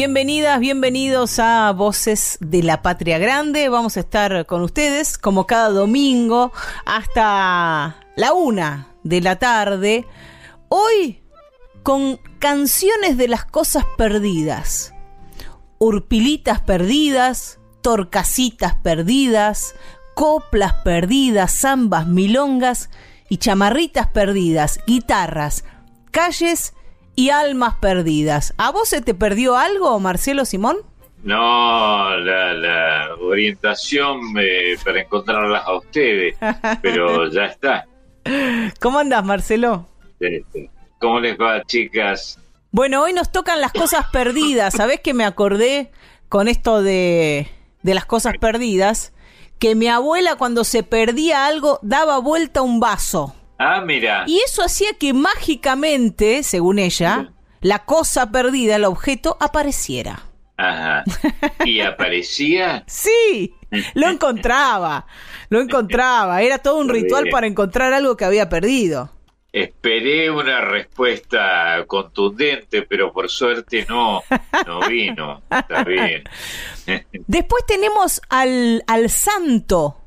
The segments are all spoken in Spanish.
Bienvenidas, bienvenidos a Voces de la Patria Grande. Vamos a estar con ustedes como cada domingo hasta la una de la tarde. Hoy con canciones de las cosas perdidas. Urpilitas perdidas, torcasitas perdidas, coplas perdidas, zambas, milongas y chamarritas perdidas, guitarras, calles y almas perdidas. ¿A vos se te perdió algo, Marcelo Simón? No, la, orientación eh, para encontrarlas a ustedes, pero ya está. ¿Cómo andas, Marcelo? Este, ¿Cómo les va, chicas? Bueno, hoy nos tocan las cosas perdidas. ¿Sabés que me acordé con esto de, de las cosas perdidas? Que mi abuela cuando se perdía algo daba vuelta un vaso. Ah, mira. Y eso hacía que mágicamente, según ella, la cosa perdida, el objeto, apareciera. Ajá. ¿Y aparecía? sí, lo encontraba, lo encontraba. Era todo un ritual para encontrar algo que había perdido. Esperé una respuesta contundente, pero por suerte no, no vino. Está bien. Después tenemos al, al santo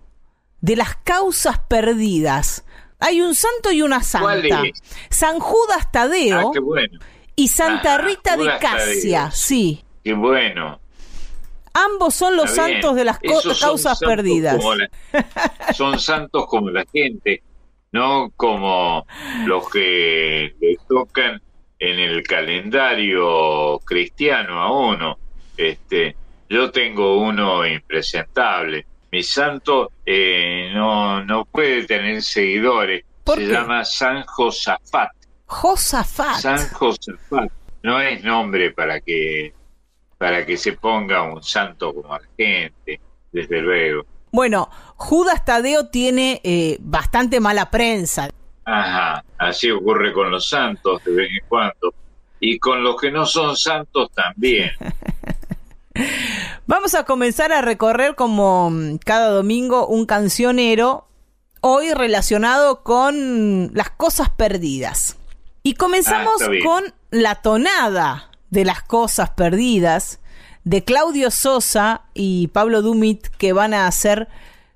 de las causas perdidas. Hay un santo y una santa. San Judas Tadeo ah, y Santa Rita de Casia, sí. Qué bueno. Ambos son los santos de las causas perdidas. son santos como la gente, no como los que le tocan en el calendario cristiano a uno. Este, yo tengo uno impresentable mi santo eh, no, no puede tener seguidores. Se llama San Josafat. Josafat. San Josafat. No es nombre para que, para que se ponga un santo como gente, desde luego. Bueno, Judas Tadeo tiene eh, bastante mala prensa. Ajá, así ocurre con los santos de vez en cuando. Y con los que no son santos también. Vamos a comenzar a recorrer como mm, cada domingo un cancionero, hoy relacionado con las cosas perdidas. Y comenzamos ah, con la tonada de las cosas perdidas de Claudio Sosa y Pablo Dumit que van a hacer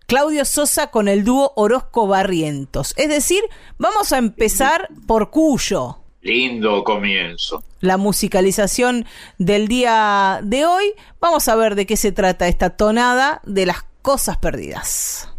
Claudio Sosa con el dúo Orozco Barrientos. Es decir, vamos a empezar por Cuyo. Lindo comienzo. La musicalización del día de hoy. Vamos a ver de qué se trata esta tonada de las cosas perdidas.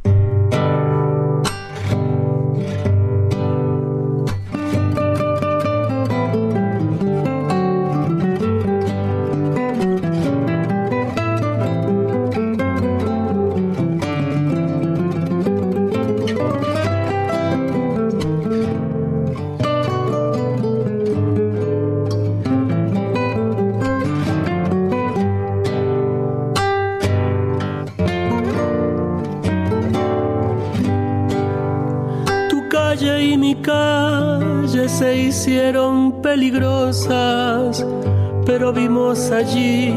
Allí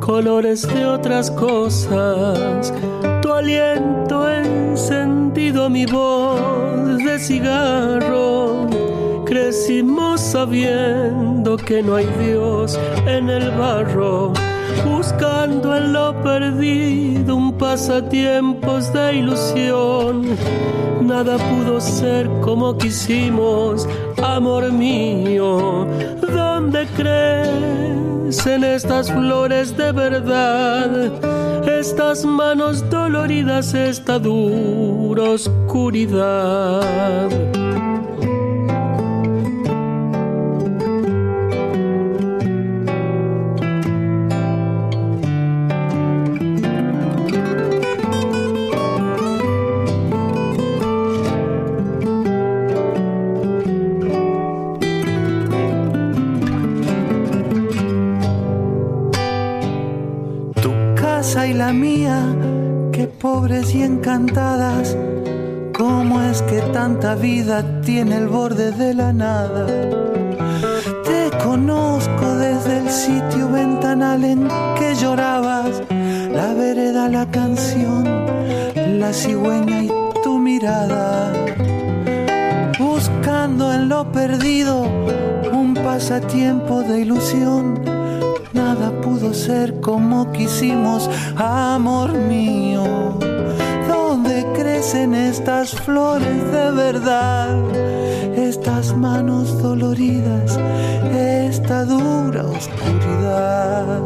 colores de otras cosas. Tu aliento encendido mi voz de cigarro. Crecimos sabiendo que no hay Dios en el barro buscando en lo perdido un pasatiempos de ilusión. Nada pudo ser como quisimos, amor mío. ¿Dónde crecen estas flores de verdad? Estas manos doloridas, esta dura oscuridad. Pobres y encantadas, cómo es que tanta vida tiene el borde de la nada. Te conozco desde el sitio ventanal en que llorabas, la vereda, la canción, la cigüeña y tu mirada. Buscando en lo perdido un pasatiempo de ilusión ser como quisimos, amor mío. ¿Dónde crecen estas flores de verdad? Estas manos doloridas, esta dura oscuridad.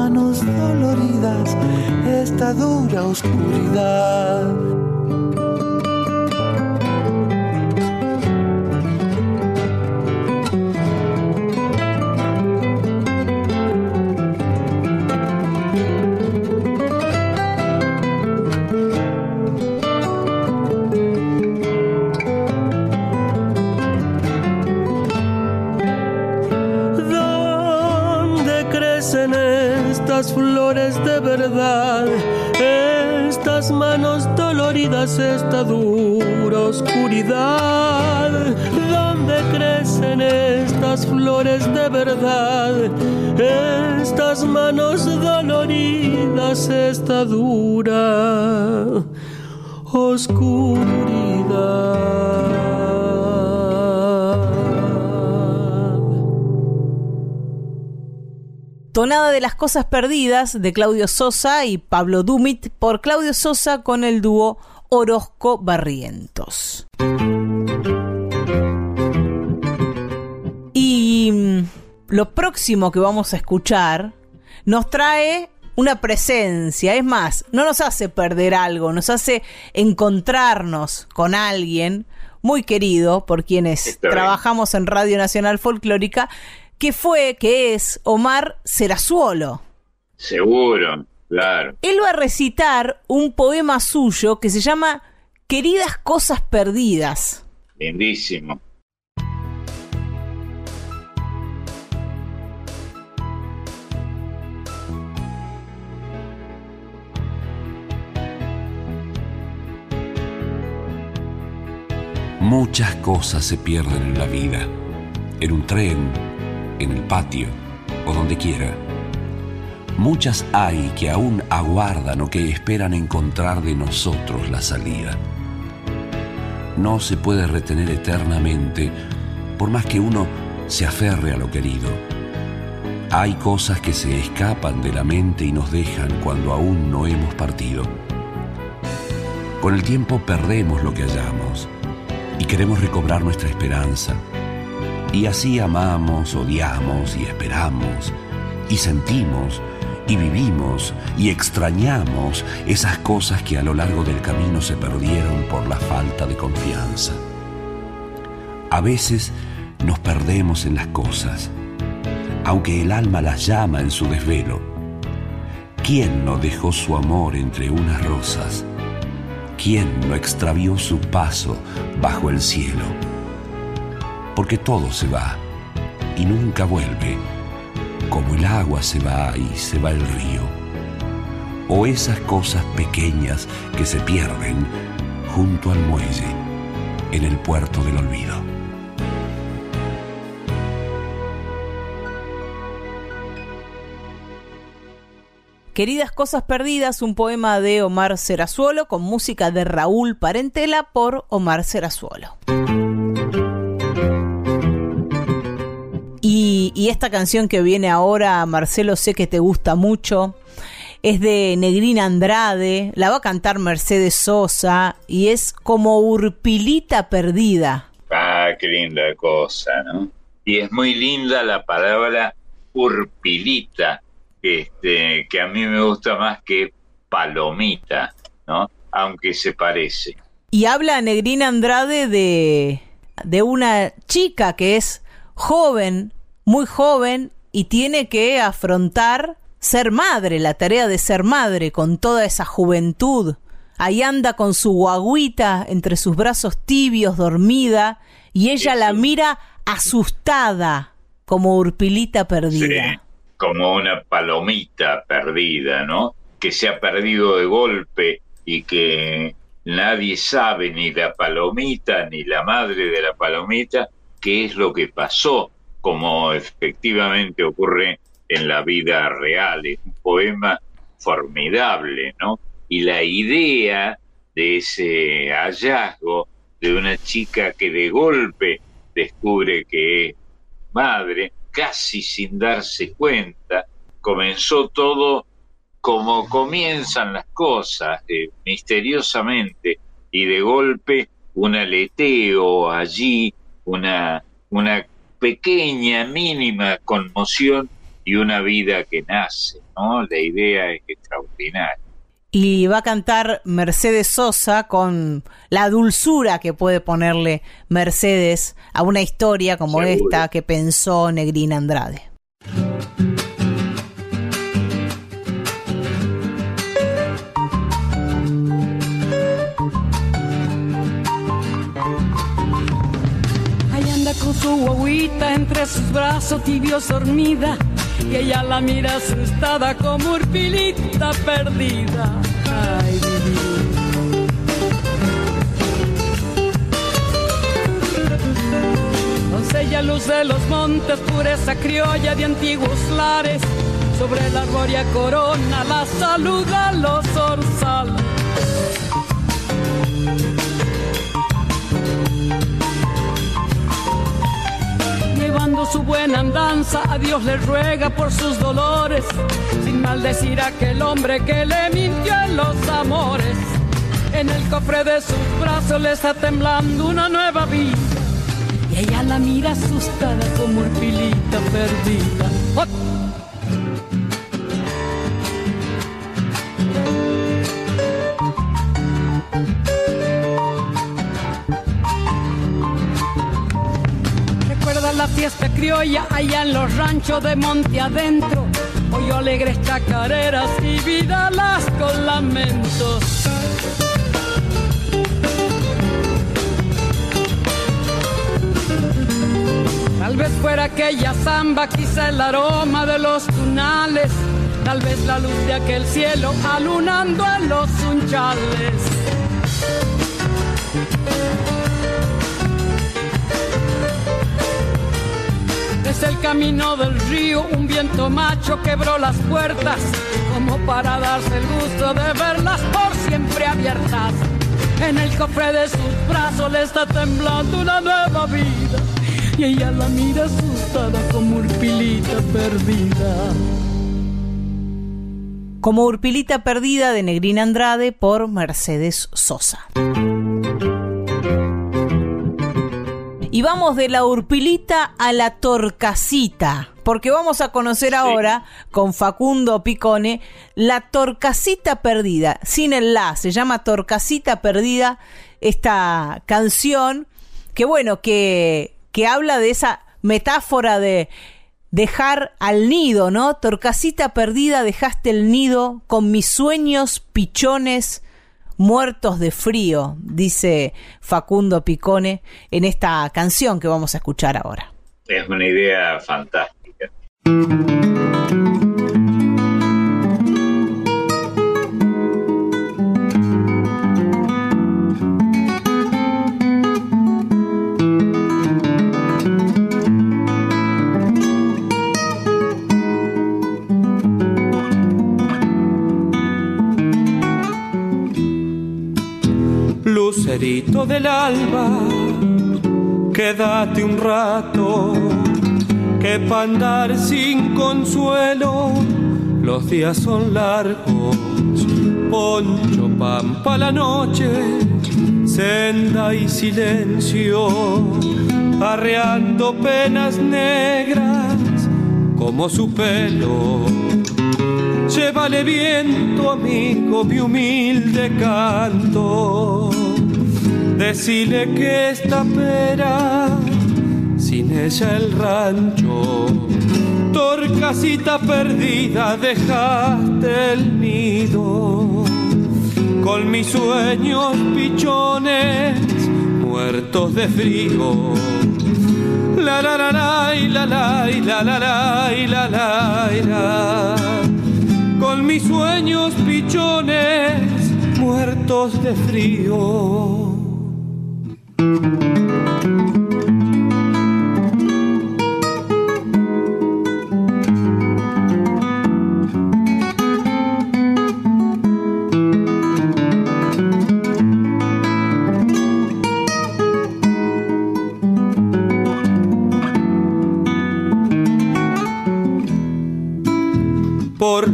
Manos doloridas, esta dura oscuridad. Esta dura oscuridad, donde crecen estas flores de verdad, estas manos doloridas, esta dura oscuridad. Tonada de las Cosas Perdidas de Claudio Sosa y Pablo Dumit por Claudio Sosa con el dúo Orozco Barrientos. Y mm, lo próximo que vamos a escuchar nos trae una presencia, es más, no nos hace perder algo, nos hace encontrarnos con alguien muy querido por quienes trabajamos en Radio Nacional Folclórica, que fue, que es Omar Serazuolo. Seguro. Claro. Él va a recitar un poema suyo que se llama Queridas Cosas Perdidas. Lindísimo. Muchas cosas se pierden en la vida, en un tren, en el patio o donde quiera muchas hay que aún aguardan o que esperan encontrar de nosotros la salida. No se puede retener eternamente por más que uno se aferre a lo querido. Hay cosas que se escapan de la mente y nos dejan cuando aún no hemos partido. Con el tiempo perdemos lo que hallamos y queremos recobrar nuestra esperanza. Y así amamos, odiamos y esperamos y sentimos y vivimos y extrañamos esas cosas que a lo largo del camino se perdieron por la falta de confianza. A veces nos perdemos en las cosas, aunque el alma las llama en su desvelo. ¿Quién no dejó su amor entre unas rosas? ¿Quién no extravió su paso bajo el cielo? Porque todo se va y nunca vuelve como el agua se va y se va el río, o esas cosas pequeñas que se pierden junto al muelle en el puerto del olvido. Queridas Cosas Perdidas, un poema de Omar Serazuolo con música de Raúl Parentela por Omar Serazuolo. Y, y, esta canción que viene ahora, Marcelo, sé que te gusta mucho. Es de Negrina Andrade, la va a cantar Mercedes Sosa y es como Urpilita Perdida. Ah, qué linda cosa, ¿no? Y es muy linda la palabra Urpilita este, que a mí me gusta más que Palomita, ¿no? Aunque se parece. Y habla Negrina Andrade de, de una chica que es joven, muy joven, y tiene que afrontar ser madre, la tarea de ser madre con toda esa juventud. Ahí anda con su guaguita entre sus brazos tibios, dormida, y ella la mira asustada, como urpilita perdida como una palomita perdida, ¿no? Que se ha perdido de golpe y que nadie sabe, ni la palomita, ni la madre de la palomita, qué es lo que pasó, como efectivamente ocurre en la vida real. Es un poema formidable, ¿no? Y la idea de ese hallazgo de una chica que de golpe descubre que es madre, casi sin darse cuenta, comenzó todo como comienzan las cosas, eh, misteriosamente, y de golpe un aleteo allí, una, una pequeña, mínima conmoción y una vida que nace, ¿no? La idea es extraordinaria y va a cantar Mercedes Sosa con la dulzura que puede ponerle Mercedes a una historia como esta que pensó Negrina Andrade. Su guaguita entre sus brazos tibios dormida y ella la mira asustada como urpilita perdida. Ay, Doncella luz de los montes, pureza criolla de antiguos lares, sobre la gloria corona la saluda los orzales. Llevando su buena andanza, a Dios le ruega por sus dolores, sin maldecir a aquel hombre que le mintió en los amores. En el cofre de sus brazos le está temblando una nueva vida, y ella la mira asustada como urpilita perdida. la fiesta criolla allá en los ranchos de monte adentro. Hoy alegres chacareras y vidalas con lamentos. Tal vez fuera aquella zamba, quizá el aroma de los tunales, tal vez la luz de aquel cielo alunando a los unchales. Es el camino del río, un viento macho quebró las puertas, como para darse el gusto de verlas por siempre abiertas. En el cofre de sus brazos le está temblando una nueva vida, y ella la mira asustada como urpilita perdida. Como Urpilita Perdida de Negrina Andrade por Mercedes Sosa. Y vamos de la urpilita a la torcasita, porque vamos a conocer ahora con Facundo Picone la torcasita perdida, sin el la, se llama Torcasita Perdida esta canción, que bueno, que, que habla de esa metáfora de dejar al nido, ¿no? Torcasita perdida, dejaste el nido con mis sueños pichones muertos de frío, dice Facundo Picone en esta canción que vamos a escuchar ahora. Es una idea fantástica. Solecito del alba, quédate un rato, que para andar sin consuelo los días son largos. Poncho, pampa la noche, senda y silencio, arreando penas negras como su pelo. Llévale viento, amigo, mi humilde canto. Decile que esta pera, sin ella el rancho, torcasita perdida, dejaste el nido. Con mis sueños pichones, muertos de frío. La la la la y la la y la la la y la la y la. Con mis sueños pichones, muertos de frío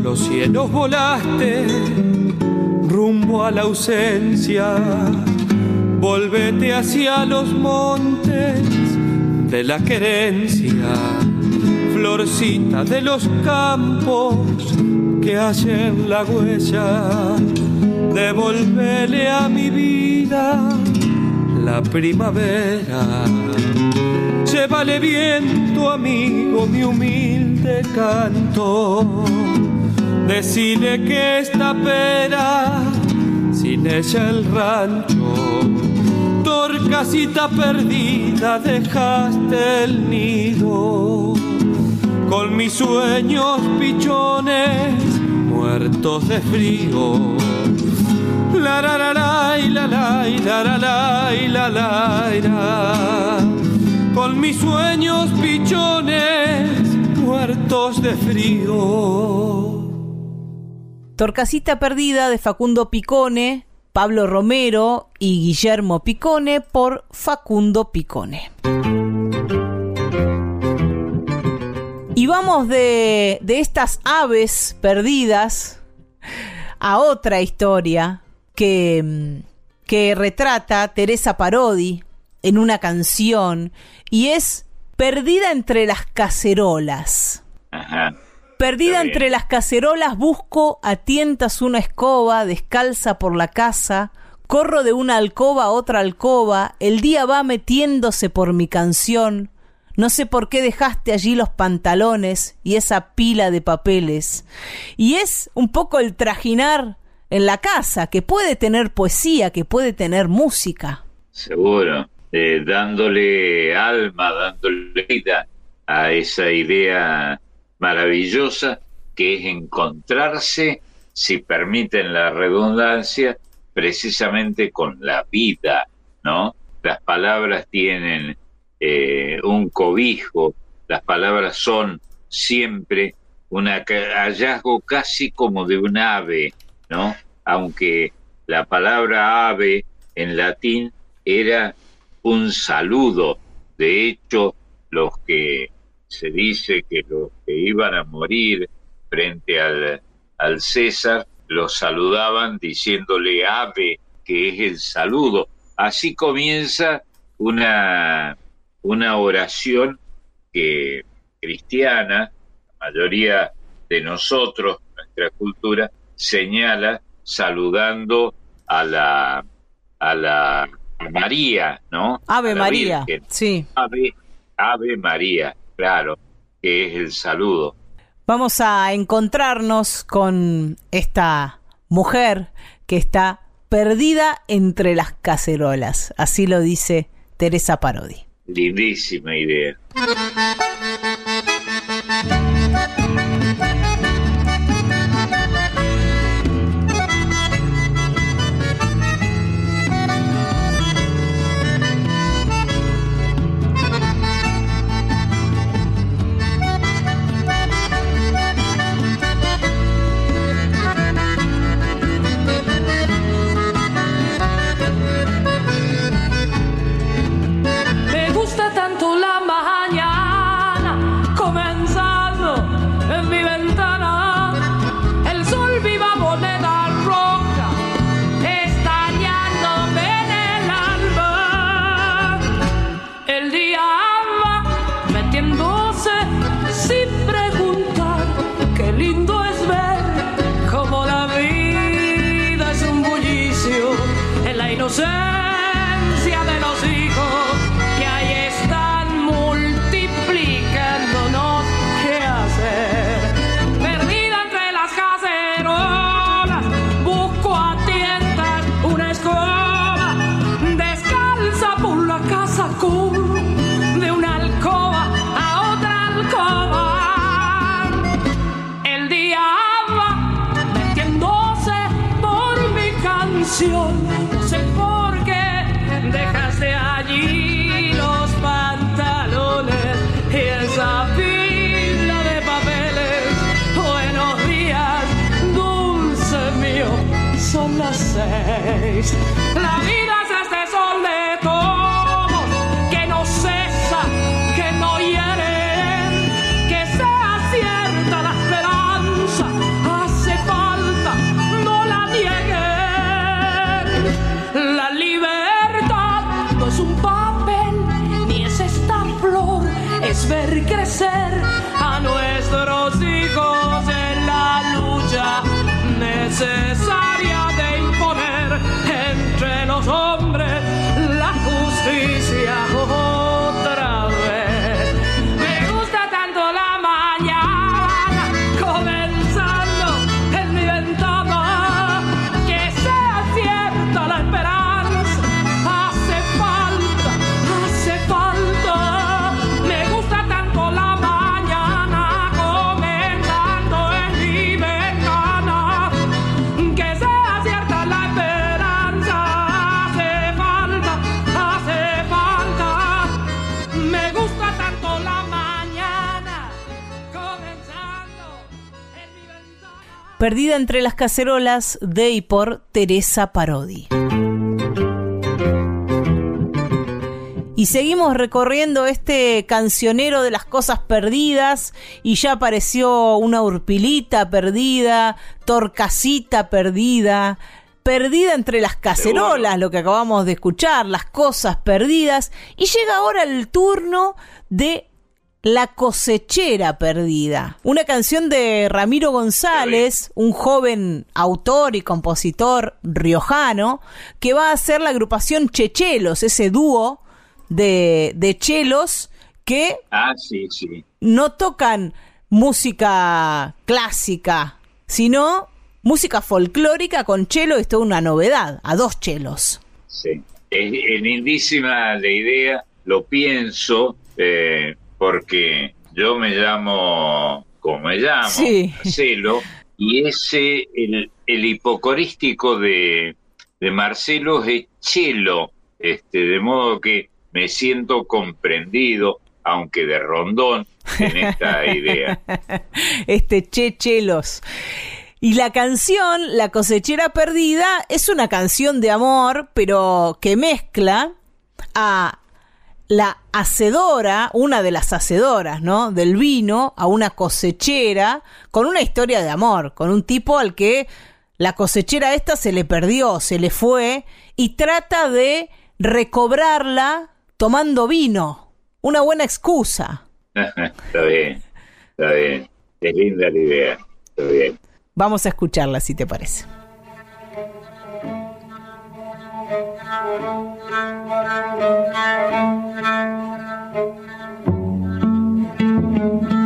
los cielos volaste rumbo a la ausencia. Volvete hacia los montes de la querencia, florcita de los campos que hacen la huella. Devolvele a mi vida la primavera. Llévale bien tu amigo mi humilde canto Decide que esta pera, sin ella el rancho, casita perdida dejaste el nido, con mis sueños pichones muertos de frío. La la la la la la y la la la y la la. Con mis sueños pichones muertos de frío. Torcasita perdida de Facundo Picone, Pablo Romero y Guillermo Picone por Facundo Picone. Y vamos de, de estas aves perdidas a otra historia que, que retrata Teresa Parodi en una canción y es Perdida entre las cacerolas. Ajá. Perdida entre las cacerolas busco a tientas una escoba, descalza por la casa, corro de una alcoba a otra alcoba, el día va metiéndose por mi canción, no sé por qué dejaste allí los pantalones y esa pila de papeles. Y es un poco el trajinar en la casa, que puede tener poesía, que puede tener música. Seguro, eh, dándole alma, dándole vida a esa idea maravillosa que es encontrarse, si permiten la redundancia, precisamente con la vida, ¿no? Las palabras tienen eh, un cobijo, las palabras son siempre un hallazgo casi como de un ave, ¿no? Aunque la palabra ave en latín era un saludo. De hecho, los que se dice que los que iban a morir frente al, al César los saludaban diciéndole ave, que es el saludo. Así comienza una, una oración que cristiana, la mayoría de nosotros, nuestra cultura, señala saludando a la a la María, ¿no? Ave María, sí. Ave, Ave María claro, que es el saludo. Vamos a encontrarnos con esta mujer que está perdida entre las cacerolas. Así lo dice Teresa Parodi. Lindísima idea. Perdida entre las cacerolas de y por Teresa Parodi. Y seguimos recorriendo este cancionero de las cosas perdidas y ya apareció una urpilita perdida, torcasita perdida, perdida entre las cacerolas, lo que acabamos de escuchar, las cosas perdidas. Y llega ahora el turno de la cosechera perdida, una canción de Ramiro González, un joven autor y compositor riojano, que va a hacer la agrupación Chechelos, ese dúo de, de chelos que ah, sí, sí. no tocan música clásica, sino música folclórica con chelo, esto es una novedad, a dos chelos. Sí, es, lindísima la idea, lo pienso, eh, porque yo me llamo, como me llamo, Marcelo, y ese, el, el hipocorístico de, de Marcelo es Chelo, este, de modo que me siento comprendido, aunque de rondón, en esta idea. Este Che Chelos. Y la canción, La cosechera perdida, es una canción de amor, pero que mezcla a la hacedora, una de las hacedoras, ¿no? Del vino a una cosechera con una historia de amor, con un tipo al que la cosechera esta se le perdió, se le fue y trata de recobrarla tomando vino. Una buena excusa. está bien, está bien. Es linda la idea. Está bien. Vamos a escucharla si te parece. Thank you.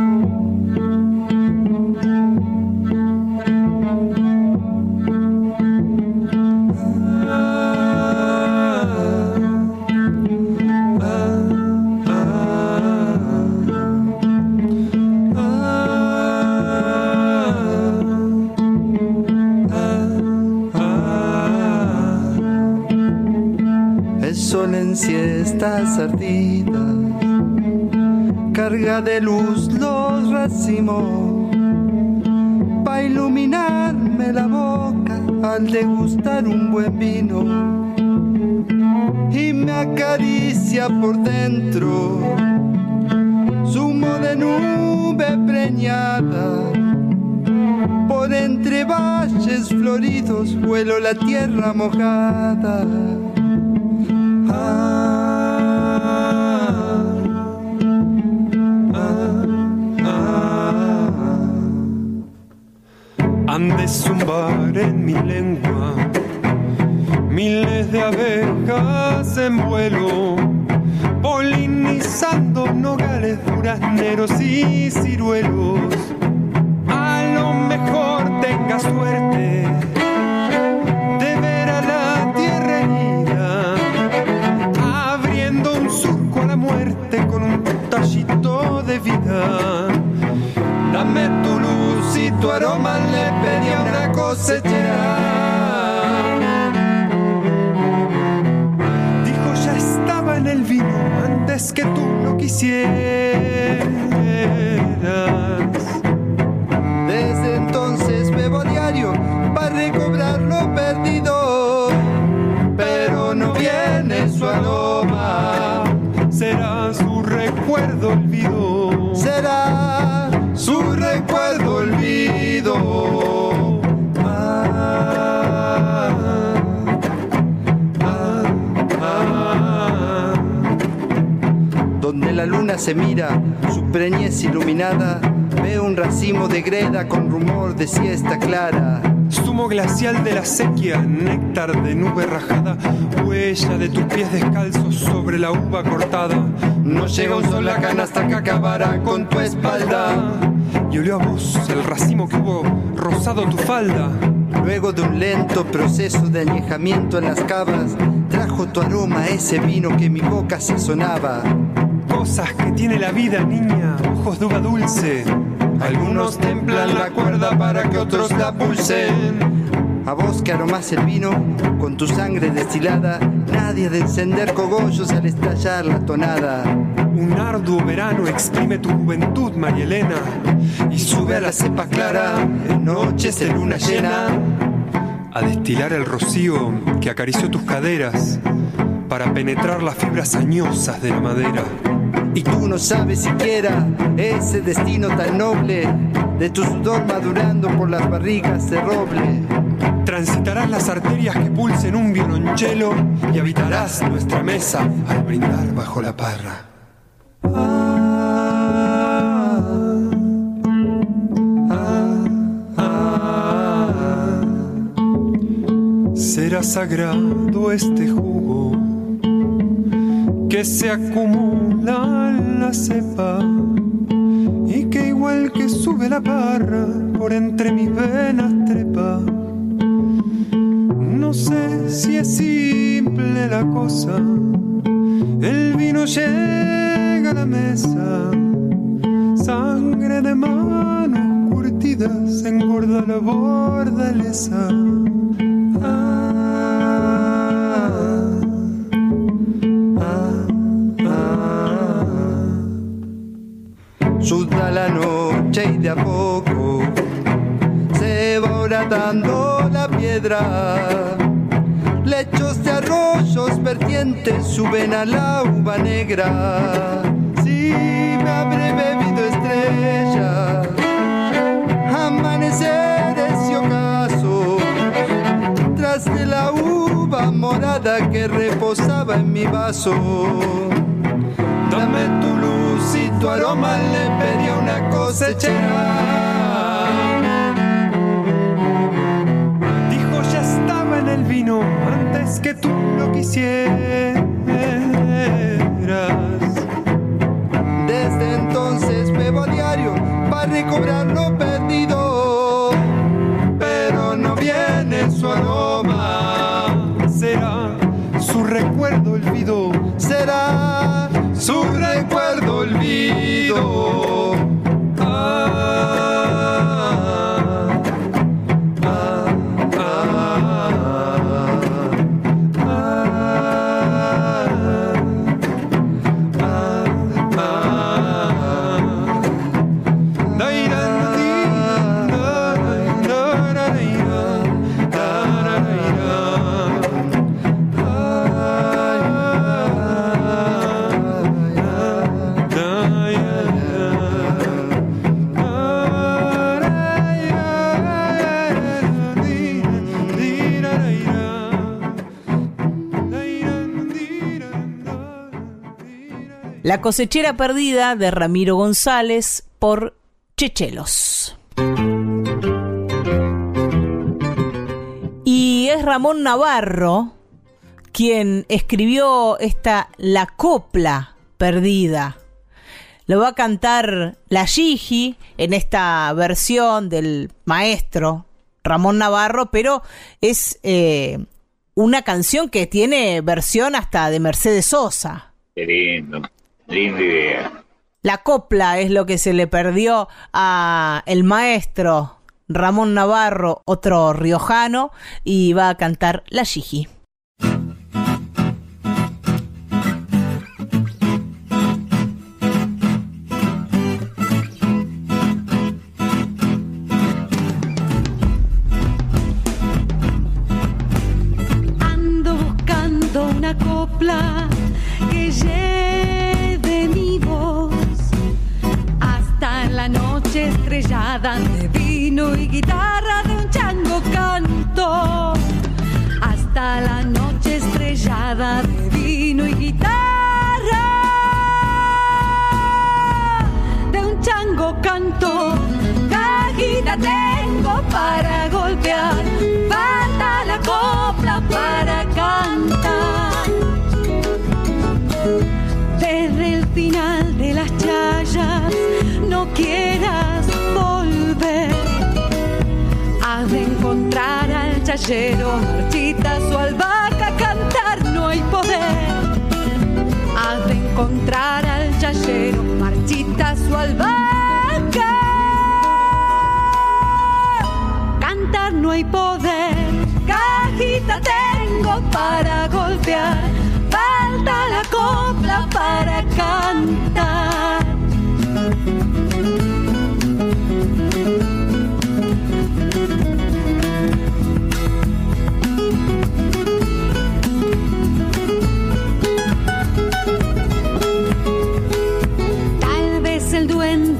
Siestas ardidas, carga de luz los racimos, pa' iluminarme la boca al degustar un buen vino, y me acaricia por dentro, zumo de nube preñada. Por entre valles floridos vuelo la tierra mojada han de zumbar en mi lengua miles de abejas en vuelo, polinizando nogales, durazneros y ciruelos. A lo mejor tenga suerte de vida. Dame tu luz y tu aroma le pedía una cosechera. Dijo ya estaba en el vino antes que tú lo quisieras. Desde entonces bebo diario para recobrar lo perdido. aroma. Será su olvido. Será su recuerdo olvido. Ah, ah, ah. Donde la luna se mira, su preñez iluminada, veo un racimo de greda con rumor de siesta clara. Zumo glacial de la sequía, néctar de nube rajada, huella de tus pies descalzos sobre la uva cortada. No llega un sol la canasta que acabará con tu espalda. Y olió a vos el racimo que hubo rozado tu falda. Luego de un lento proceso de añejamiento en las cavas, trajo tu aroma ese vino que mi boca sazonaba. Cosas que tiene la vida, niña, ojos de uva dulce. Algunos templan la cuerda para que otros la pulsen. A vos que aromás el vino con tu sangre destilada, nadie de encender cogollos al estallar la tonada. Un arduo verano exprime tu juventud, María Elena, Y sube a la cepa clara en noches de luna llena. a destilar el rocío que acarició tus caderas para penetrar las fibras añosas de la madera. Y tú no sabes siquiera ese destino tan noble de tu sudor madurando por las barrigas de roble. Transitarás las arterias que pulsen un violonchelo y habitarás nuestra mesa al brindar bajo la parra. Será sagrado este jugo que se acumula en la cepa y que igual que sube la parra por entre mis venas trepa. Si es simple la cosa, el vino llega a la mesa, sangre de manos curtidas engorda la bordaleza. Suda la noche y de a poco se va horadando la piedra. Vertientes suben a la uva negra. Si me habré bebido estrella, amaneceres y ocasos, tras de la uva morada que reposaba en mi vaso. Dame tu luz y tu aroma, le pedí a una cosechera. Dijo ya estaba en el vino antes que tú lo quisieras. Desde entonces bebo a diario para recobrar La cosechera perdida de Ramiro González por Chechelos. Y es Ramón Navarro quien escribió esta La Copla Perdida. Lo va a cantar la Gigi en esta versión del maestro Ramón Navarro, pero es eh, una canción que tiene versión hasta de Mercedes Sosa. Linda. La copla es lo que se le perdió a el maestro Ramón Navarro, otro riojano, y va a cantar La Gigi. Estrellada de vino y guitarra de un chango canto. Hasta la noche estrellada de vino y guitarra de un chango canto. Cajita tengo para golpear, falta la copla para cantar. Desde el final de las chayas no quieras chayero, marchita su albahaca, cantar no hay poder. Has de encontrar al chayero, marchita su albahaca, cantar no hay poder. Cajita tengo para golpear, falta la copla para cantar.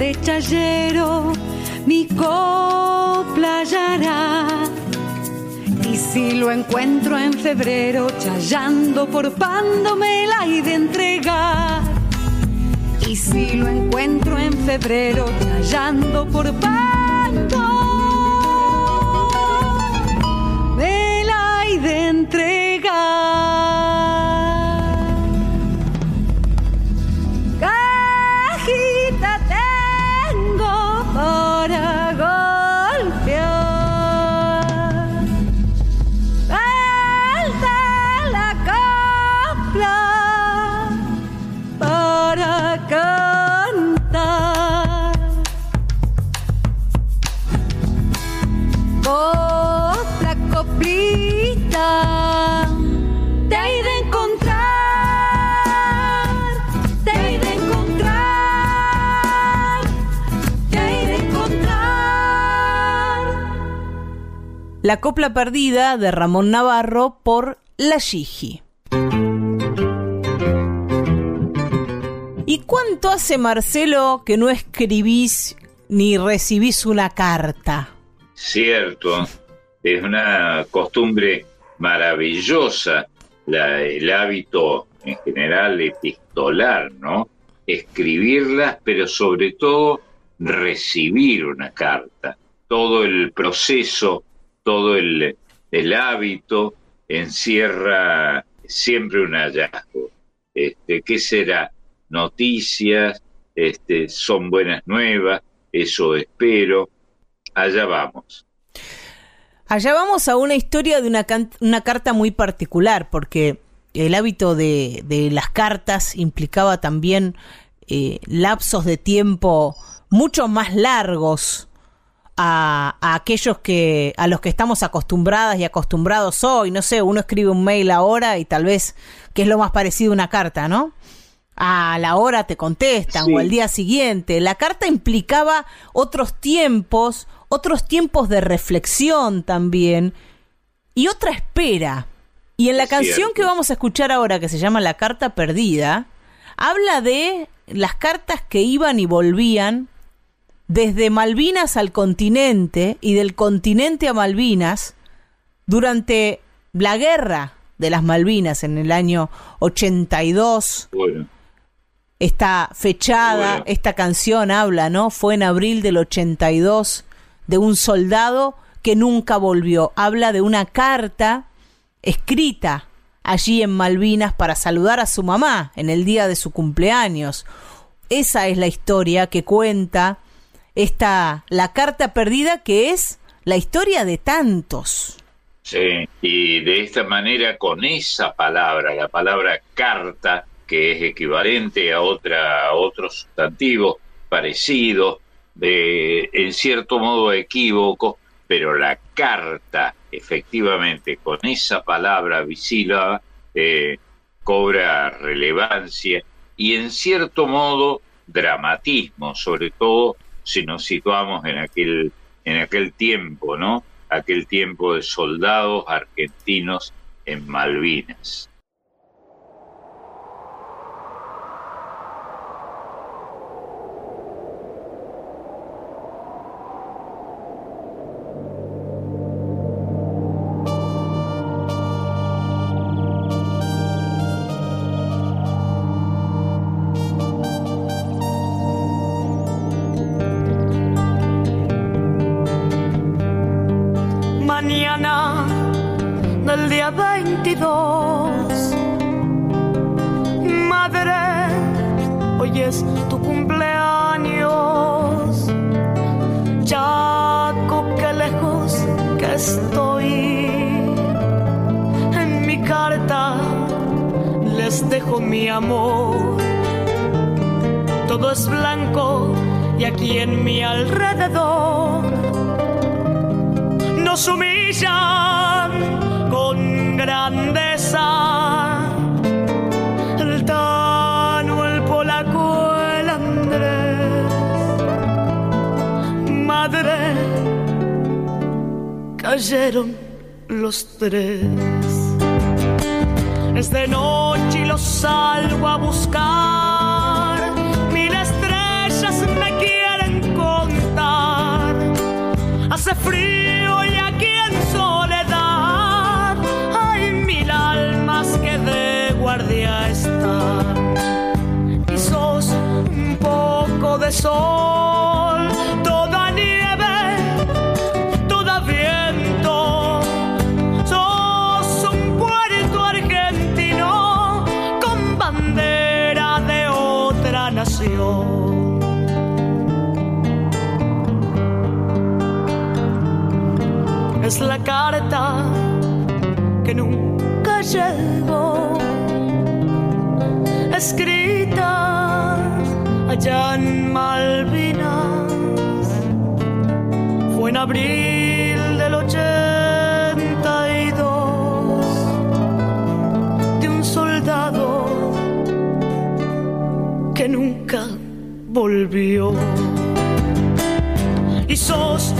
Duende chayero mi copla. Y si lo encuentro en febrero, chayando por pando me la he de entregar. Y si lo encuentro en febrero, chayando por pando, me la he de entregar. Copla perdida de Ramón Navarro por La Gigi. ¿Y cuánto hace Marcelo que no escribís ni recibís una carta? Cierto, es una costumbre maravillosa el hábito en general epistolar, ¿no? Escribirlas, pero sobre todo recibir una carta. Todo el proceso, todo el, el hábito encierra siempre un hallazgo. Este, ¿Qué será? Noticias, este, son buenas nuevas, eso espero. Allá vamos. Allá vamos a una historia de una, una carta muy particular, porque el hábito de, de las cartas implicaba también eh, lapsos de tiempo mucho más largos a, a aquellos que a los que estamos acostumbradas y acostumbrados hoy. No sé, uno escribe un mail ahora y tal vez que es lo más parecido a una carta, ¿no? A la hora te contestan Sí. o al día siguiente. La carta implicaba otros tiempos, otros tiempos de reflexión también y otra espera. Y en la Es canción cierto. que vamos a escuchar ahora, que se llama La Carta Perdida, habla de las cartas que iban y volvían desde Malvinas al continente y del continente a Malvinas durante la guerra de las Malvinas en el año 82. Bueno, Está fechada, Bueno. esta canción habla, ¿no? Fue en abril del 82 de un soldado que nunca volvió. Habla de una carta escrita allí en Malvinas para saludar a su mamá en el día de su cumpleaños. Esa es la historia que cuenta esta la carta perdida que es la historia de tantos. Sí, y de esta manera, con esa palabra, la palabra carta, que es equivalente a, otra, a otro sustantivo parecido, de, en cierto modo equívoco, pero la carta, efectivamente, con esa palabra bisílaba, eh, cobra relevancia y en cierto modo dramatismo, sobre todo si nos situamos en aquel, en aquel tiempo, ¿no? Aquel tiempo de soldados argentinos en Malvinas. 22. Madre, hoy es tu cumpleaños. Chaco, qué lejos que estoy. En mi carta les dejo mi amor. Todo es blanco y aquí en mi alrededor nos humillan con grandeza. El Tano, el Polaco, el Andrés. Madre, cayeron los tres. Es de noche y los salgo a buscar. Mil estrellas me quieren contar. Hace frío guardia están. Y sos un poco de sol, toda nieve, toda viento. Sos un puerto argentino con bandera de otra nación. es la carta escrita allá en Malvinas. Fue en abril del 82 de un soldado que nunca volvió y sos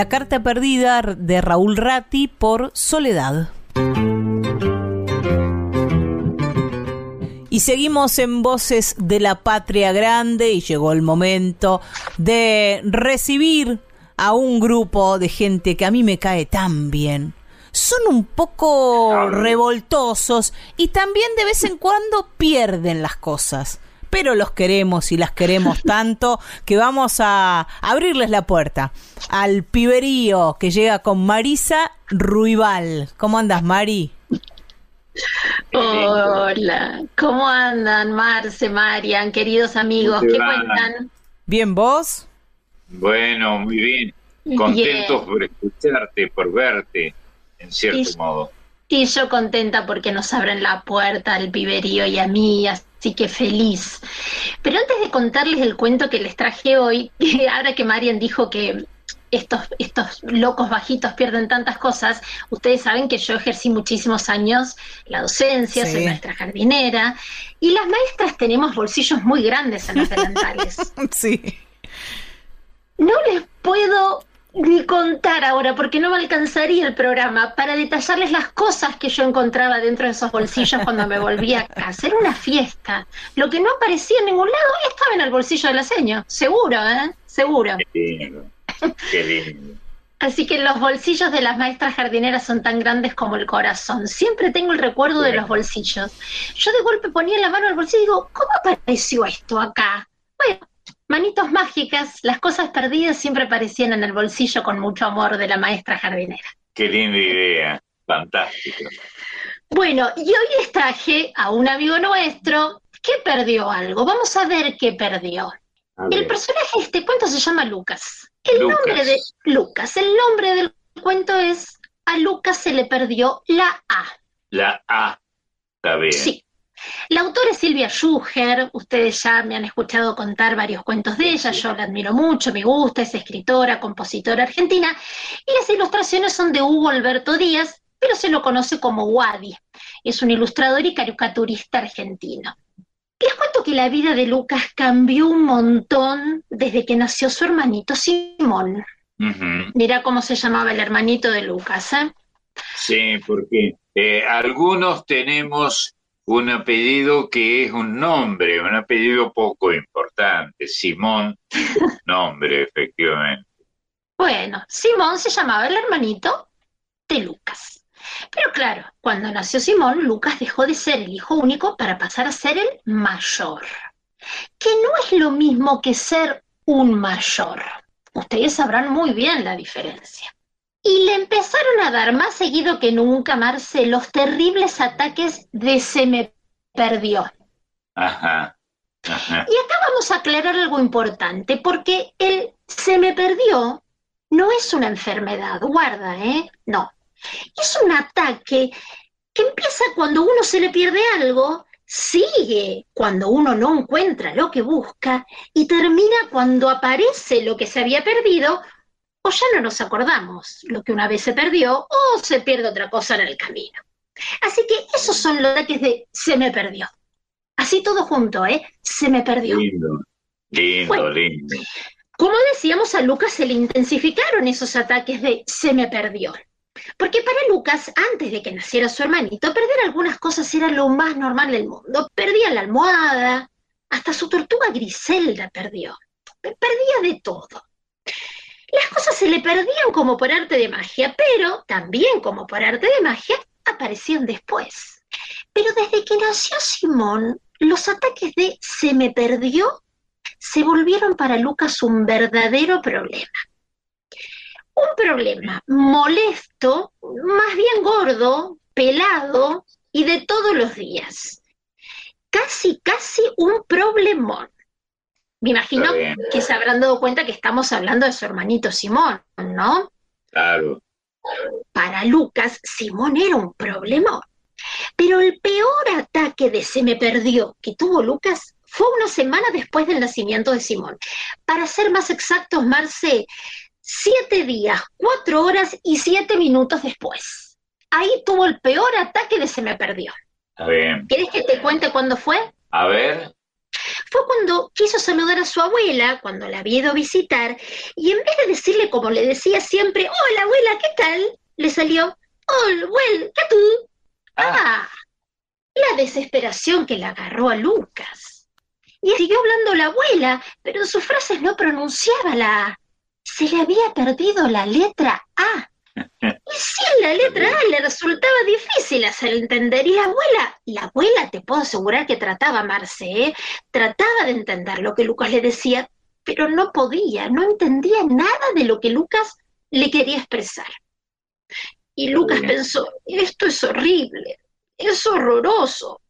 La carta perdida de Raúl Ratti por Soledad. Y seguimos en Voces de la Patria Grande y llegó el momento de recibir a un grupo de gente que a mí me cae tan bien. Son un poco revoltosos y también de vez en cuando pierden las cosas. Pero los queremos y las queremos tanto que vamos a abrirles la puerta al piberío que llega con Marisa Ruibal. ¿Cómo andas, Mari? Hola, ¿cómo andan Marce, Marian, queridos amigos? ¿Cómo te ¿Qué cuentan? ¿Bien vos? Bueno, muy bien. Contentos por escucharte, por verte, en cierto Y- modo. Y yo contenta porque nos abren la puerta al piberío y a mí, así que feliz. Pero antes de contarles el cuento que les traje hoy, ahora que Marian dijo que estos, estos locos bajitos pierden tantas cosas, ustedes saben que yo ejercí muchísimos años la docencia, Sí. soy maestra jardinera, y las maestras tenemos bolsillos muy grandes en los delantales. Sí. No les puedo ni contar ahora porque no me alcanzaría el programa para detallarles las cosas que yo encontraba dentro de esos bolsillos cuando me volvía a casa. Era una fiesta. Lo que no aparecía en ningún lado estaba en el bolsillo de la seño. Seguro, ¿eh? Seguro. Qué lindo. Qué lindo. Así que los bolsillos de las maestras jardineras son tan grandes como el corazón. Siempre tengo el recuerdo de los bolsillos. Yo de golpe ponía la mano al bolsillo y digo, ¿cómo apareció esto acá? Bueno, manitos mágicas, las cosas perdidas siempre aparecían en el bolsillo con mucho amor de la maestra jardinera. Qué linda idea. Fantástico. Bueno, y hoy les traje a un amigo nuestro que perdió algo. Vamos a ver qué perdió. El personaje de este cuento se llama Lucas. El Lucas. nombre de Lucas, el nombre del cuento es A Lucas se le perdió la A. La A. Está bien. Sí. La autora es Silvia Schuger, ustedes ya me han escuchado contar varios cuentos de ella, yo la admiro mucho, me gusta, es escritora, compositora argentina, y las ilustraciones son de Hugo Alberto Díaz, pero se lo conoce como Wadi. Es un ilustrador y caricaturista argentino. Les cuento que la vida de Lucas cambió un montón desde que nació su hermanito Simón. Mira cómo se llamaba el hermanito de Lucas, ¿eh? Sí, ¿por qué? Eh, algunos tenemos un apellido que es un nombre, un apellido poco importante. Simón, nombre, efectivamente. Bueno, Simón se llamaba el hermanito de Lucas. Pero claro, cuando nació Simón, Lucas dejó de ser el hijo único para pasar a ser el mayor. Que no es lo mismo que ser un mayor. Ustedes sabrán muy bien la diferencia. Y le empezaron a dar más seguido que nunca, Marce, los terribles ataques de se me perdió. Ajá. Ajá. Y acá vamos a aclarar algo importante, porque el se me perdió no es una enfermedad, guarda, ¿eh? No. Es un ataque que empieza cuando uno se le pierde algo, sigue cuando uno no encuentra lo que busca y termina cuando aparece lo que se había perdido o ya no nos acordamos lo que una vez se perdió o se pierde otra cosa en el camino. Así que esos son los ataques de se me perdió. Así todo junto, ¿eh? Se me perdió. Lindo, lindo, Bueno. lindo. Como decíamos, a Lucas se le intensificaron esos ataques de se me perdió. Porque para Lucas, antes de que naciera su hermanito, perder algunas cosas era lo más normal del mundo. Perdía la almohada, hasta su tortuga Griselda perdió. Perdía de todo. Las cosas se le perdían como por arte de magia, pero también como por arte de magia aparecían después. Pero desde que nació Simón, los ataques de se me perdió se volvieron para Lucas un verdadero problema. Un problema molesto, más bien gordo, pelado y de todos los días. Casi, casi un problemón. Me imagino que se habrán dado cuenta que estamos hablando de su hermanito Simón, ¿no? Claro. Para Lucas, Simón era un problemón. Pero el peor ataque de se me perdió que tuvo Lucas fue una semana después del nacimiento de Simón. Para ser más exactos, Marce, siete días, cuatro horas y siete minutos después. Ahí tuvo el peor ataque de se me perdió. Está bien. ¿Querés que te cuente cuándo fue? A ver, Fue cuando quiso saludar a su abuela, cuando la había ido a visitar, y en vez de decirle como le decía siempre, hola abuela, ¿qué tal? Le salió, hola, well, ¿qué tú? Ah, la desesperación que le agarró a Lucas. Y siguió hablando la abuela, pero en sus frases no pronunciaba la A. Se le había perdido la letra A. Y sin la letra A le resultaba difícil hacer entender. Y la abuela, la abuela te puedo asegurar que trataba a Marce, ¿eh? trataba de entender lo que Lucas le decía, pero no podía, no entendía nada de lo que Lucas le quería expresar. Y Lucas pensó, esto es horrible, es horroroso.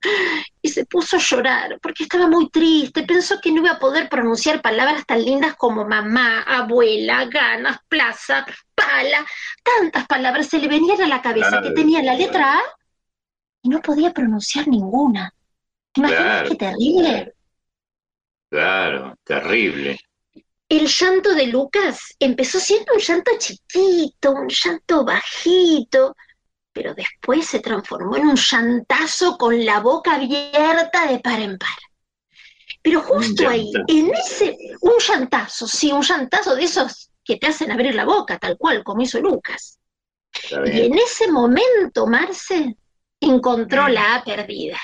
Y se puso a llorar porque estaba muy triste, pensó que no iba a poder pronunciar palabras tan lindas como mamá, abuela, ganas, plaza, pala, tantas palabras se le venían a la cabeza Claro, que tenía la claro. letra A y no podía pronunciar ninguna. ¿Te imaginas Claro. qué terrible? claro, terrible. El llanto de Lucas empezó siendo un llanto chiquito, un llanto bajito, pero después se transformó en un llantazo con la boca abierta de par en par. Pero justo ahí, en ese, un llantazo, sí, un llantazo de esos que te hacen abrir la boca, tal cual como hizo Lucas. Y en ese momento, Marce encontró Mm. la A perdida.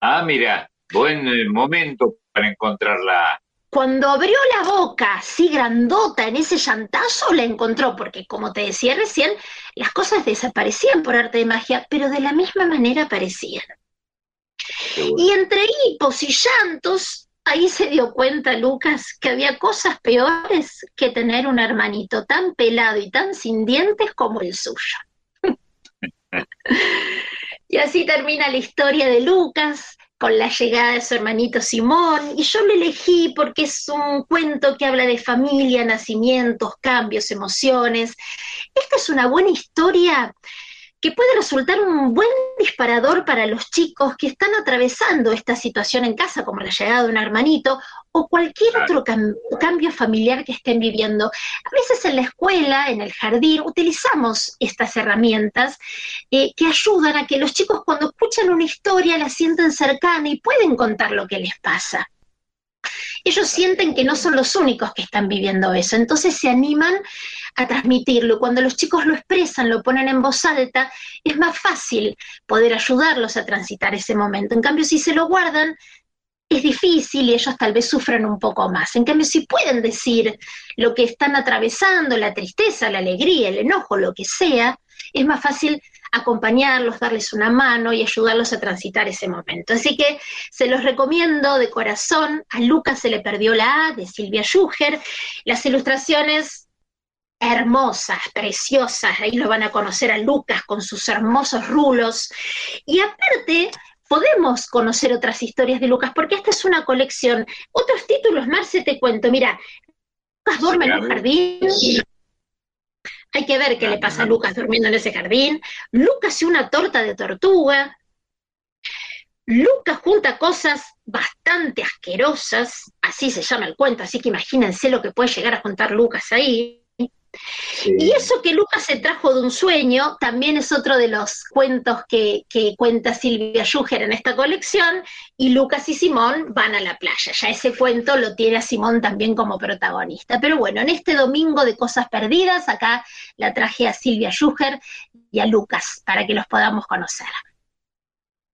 Ah, mira, buen eh, momento para encontrarla. Cuando abrió la boca así grandota en ese llantazo, la encontró, porque como te decía recién, las cosas desaparecían por arte de magia, pero de la misma manera aparecían. Bueno. Y entre hipos y llantos, ahí se dio cuenta Lucas que había cosas peores que tener un hermanito tan pelado y tan sin dientes como el suyo. Y así termina la historia de Lucas con la llegada de su hermanito Simón. Y yo lo elegí porque es un cuento que habla de familia, nacimientos, cambios, emociones. Esta es una buena historia que puede resultar un buen disparador para los chicos que están atravesando esta situación en casa, como la llegada de un hermanito, o cualquier otro cam- cambio familiar que estén viviendo. A veces en la escuela, en el jardín, utilizamos estas herramientas eh, que ayudan a que los chicos cuando escuchan una historia la sienten cercana y pueden contar lo que les pasa. ellos sienten que no son los únicos que están viviendo eso, entonces se animan a transmitirlo. Cuando los chicos lo expresan, lo ponen en voz alta, es más fácil poder ayudarlos a transitar ese momento. En cambio, si se lo guardan, es difícil y ellos tal vez sufren un poco más. En cambio, si pueden decir lo que están atravesando, la tristeza, la alegría, el enojo, lo que sea, es más fácil acompañarlos, darles una mano y ayudarlos a transitar ese momento. Así que se los recomiendo de corazón. A Lucas se le perdió la A de Silvia Schuger. Las ilustraciones hermosas, preciosas, ahí lo van a conocer a Lucas con sus hermosos rulos. Y aparte, podemos conocer otras historias de Lucas, porque esta es una colección. Otros títulos, Marce, te cuento, mira, Lucas duerme en un jardín, hay que ver qué le pasa a Lucas durmiendo en ese jardín. Lucas y una torta de tortuga. Lucas junta cosas bastante asquerosas, así se llama el cuento, así que imagínense lo que puede llegar a juntar Lucas ahí. Y eso que Lucas se trajo de un sueño también es otro de los cuentos que, cuenta Silvia Schuger en esta colección, y Lucas y Simón van a la playa. Ya ese cuento lo tiene a Simón también como protagonista. Pero bueno, en este domingo de Cosas Perdidas, acá la traje a Silvia Schuger y a Lucas para que los podamos conocer.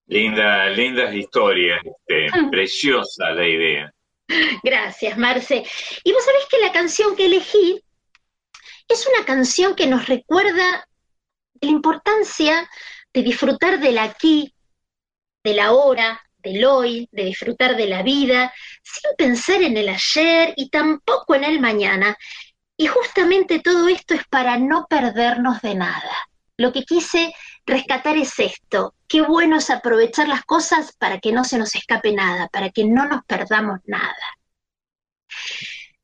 Linda, lindas historias, este, mm. preciosa la idea. Gracias, Marce. Y vos sabés que la canción que elegí es una canción que nos recuerda la importancia de disfrutar del aquí, de la hora, del hoy, de disfrutar de la vida, sin pensar en el ayer y tampoco en el mañana. Y justamente todo esto es para no perdernos de nada. Lo que quise rescatar es esto. Qué bueno es aprovechar las cosas para que no se nos escape nada, para que no nos perdamos nada.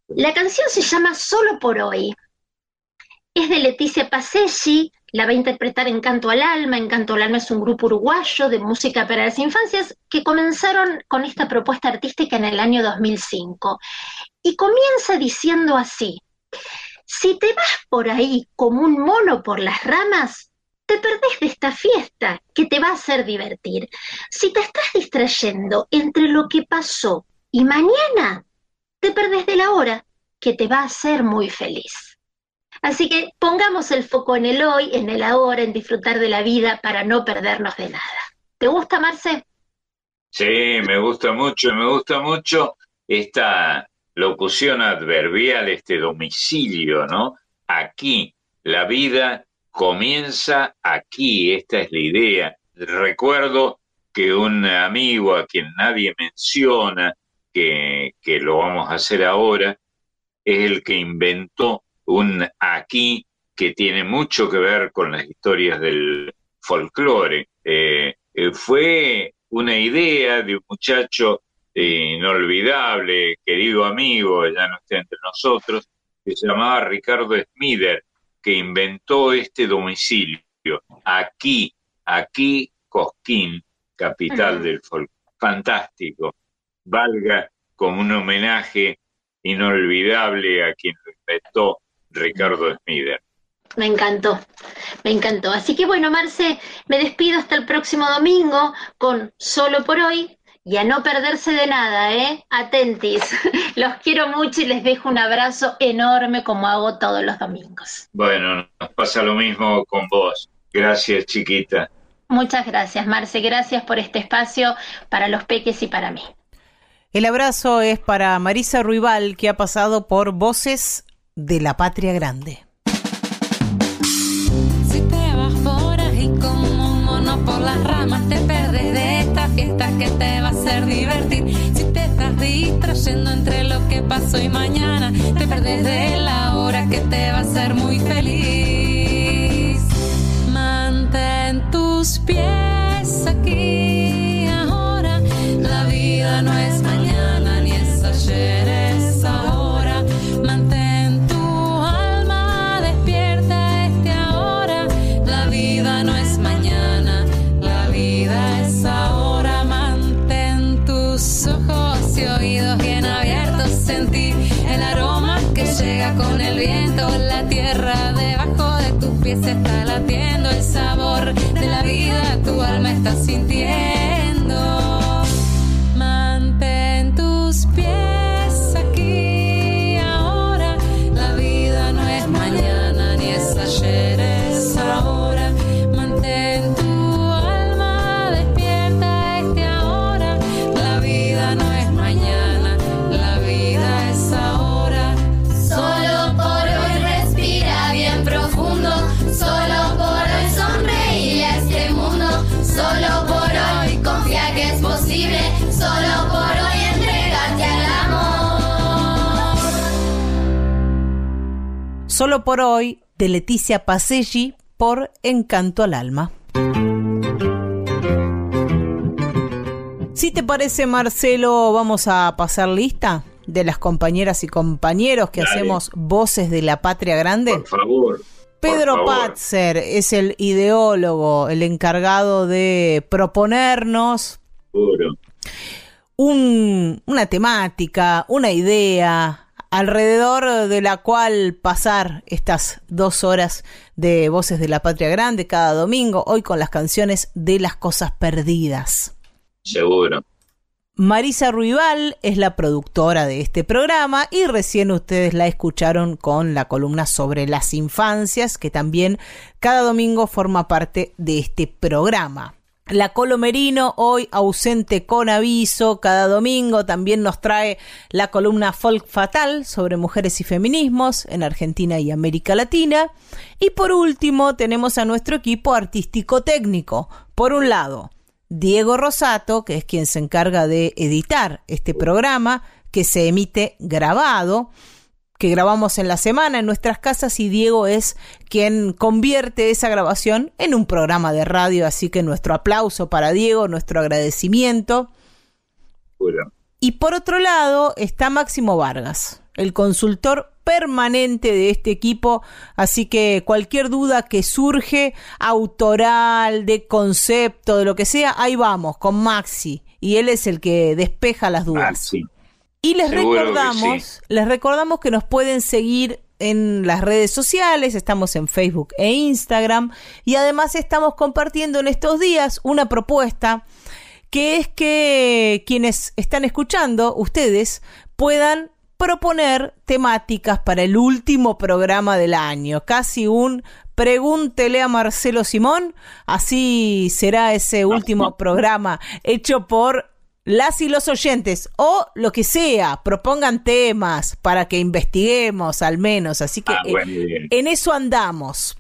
La canción se llama Solo por hoy es de Leticia Paseggi, la va a interpretar en Canto al Alma. En Canto al Alma es un grupo uruguayo de música para las infancias que comenzaron con esta propuesta artística en el año 2005. Y comienza diciendo así, si te vas por ahí como un mono por las ramas, te perdés de esta fiesta que te va a hacer divertir. Si te estás distrayendo entre lo que pasó y mañana, te perdés de la hora que te va a hacer muy feliz. Así que pongamos el foco en el hoy, en el ahora, en disfrutar de la vida para no perdernos de nada. ¿Te gusta, Marce? Sí, me gusta mucho, me gusta mucho esta locución adverbial, este domicilio, ¿no? Aquí, la vida comienza aquí, esta es la idea. Recuerdo que un amigo a quien nadie menciona, que, que lo vamos a hacer ahora, es el que inventó un aquí que tiene mucho que ver con las historias del folclore. Eh, eh, fue una idea de un muchacho eh, inolvidable, querido amigo, ya no está entre nosotros, que se llamaba Ricardo Smider, que inventó este domicilio, aquí, aquí Cosquín, capital del folclore. Fantástico, valga como un homenaje inolvidable a quien lo inventó Ricardo Smider. Me encantó, me encantó. Así que bueno, Marce, me despido hasta el próximo domingo con Solo por hoy y a no perderse de nada, ¿eh? Atentis. Los quiero mucho y les dejo un abrazo enorme como hago todos los domingos. Bueno, nos pasa lo mismo con vos. Gracias, chiquita. Muchas gracias, Marce. Gracias por este espacio para los peques y para mí. El abrazo es para Marisa Ruibal, que ha pasado por Voces de la patria grande. Si te vas por ahí como un mono por las ramas, te perdes de esta fiesta que te va a hacer divertir. Si te estás distrayendo entre lo que pasó y mañana, pies está latiendo el sabor de la vida, tu alma está sintiendo. Solo por hoy, de Leticia Paselli por Encanto al Alma. Si te parece, Marcelo, vamos a pasar lista de las compañeras y compañeros que Dale. hacemos Voces de la Patria Grande. Por favor. Pedro. Patzer es el ideólogo, el encargado de proponernos un- una temática, una idea alrededor de la cual pasar estas dos horas de Voces de la Patria Grande cada domingo, hoy con las canciones de las cosas perdidas. Seguro. Marisa Ruibal es la productora de este programa y recién ustedes la escucharon con la columna sobre las infancias, que también cada domingo forma parte de este programa. La Colomerino, hoy ausente con aviso, cada domingo también nos trae la columna Folk Fatal sobre mujeres y feminismos en Argentina y América Latina. Y por último tenemos a nuestro equipo artístico técnico. Por un lado, Diego Rosato, que es quien se encarga de editar este programa, que se emite grabado, que grabamos en la semana en nuestras casas y Diego es quien convierte esa grabación en un programa de radio, así que nuestro aplauso para Diego, nuestro agradecimiento. Y por otro lado está Máximo Vargas, el consultor permanente de este equipo, así que cualquier duda que surge, autoral, de concepto, de lo que sea, ahí vamos, con Maxi, y él es el que despeja las dudas. Maxi. Y les Seguro recordamos, sí. les recordamos que nos pueden seguir en las redes sociales, estamos en Facebook e Instagram y además estamos compartiendo en estos días una propuesta que es que quienes están escuchando, ustedes, puedan proponer temáticas para el último programa del año, casi un pregúntele a Marcelo Simón, así será ese último programa hecho por las y los oyentes o lo que sea, propongan temas para que investiguemos al menos, así que Ah, eh, bueno, en eso andamos.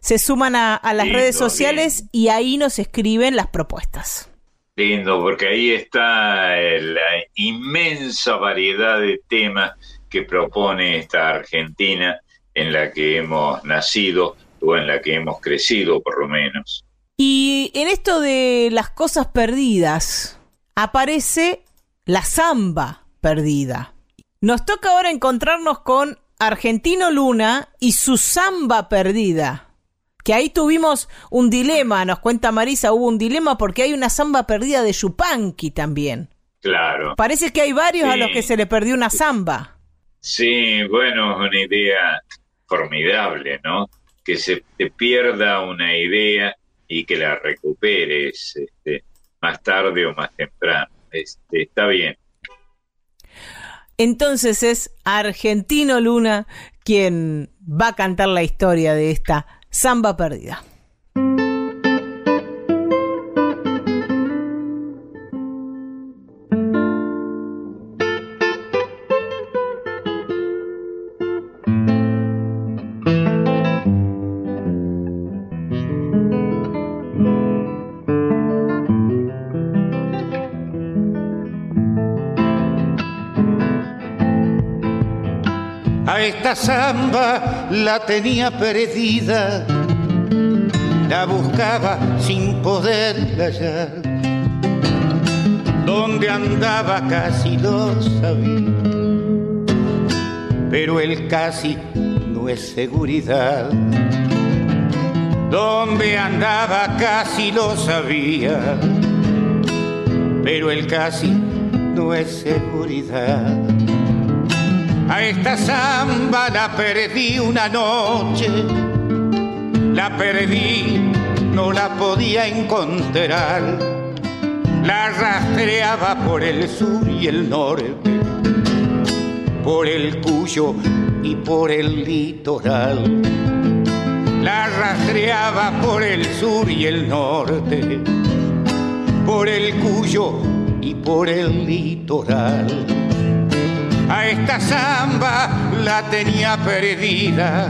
Se suman a, a las Lindo, redes sociales y ahí nos escriben las propuestas. Lindo, porque ahí está la inmensa variedad de temas que propone esta Argentina en la que hemos nacido o en la que hemos crecido, por lo menos. Y en esto de las cosas perdidas, aparece la samba perdida. Nos toca ahora encontrarnos con Argentino Luna y su samba perdida. Que ahí tuvimos un dilema, nos cuenta Marisa, hubo un dilema porque hay una samba perdida de Yupanqui también. Claro. Parece que hay varios a los que se le perdió una samba. Sí, bueno, es una idea formidable, ¿no? Que se te pierda una idea y que la recuperes este, más tarde o más temprano. Este, está bien. Entonces es Argentino Luna quien va a cantar la historia de esta samba perdida. Esta samba la tenía perdida, la buscaba sin poderla hallar. Donde andaba casi lo sabía, pero el casi no es seguridad. Donde andaba casi lo sabía, pero el casi no es seguridad. A esta samba la perdí una noche, la perdí, no la podía encontrar. La rastreaba por el sur y el norte, por el Cuyo y por el litoral. La rastreaba por el sur y el norte, por el Cuyo y por el litoral. A esta samba la tenía perdida,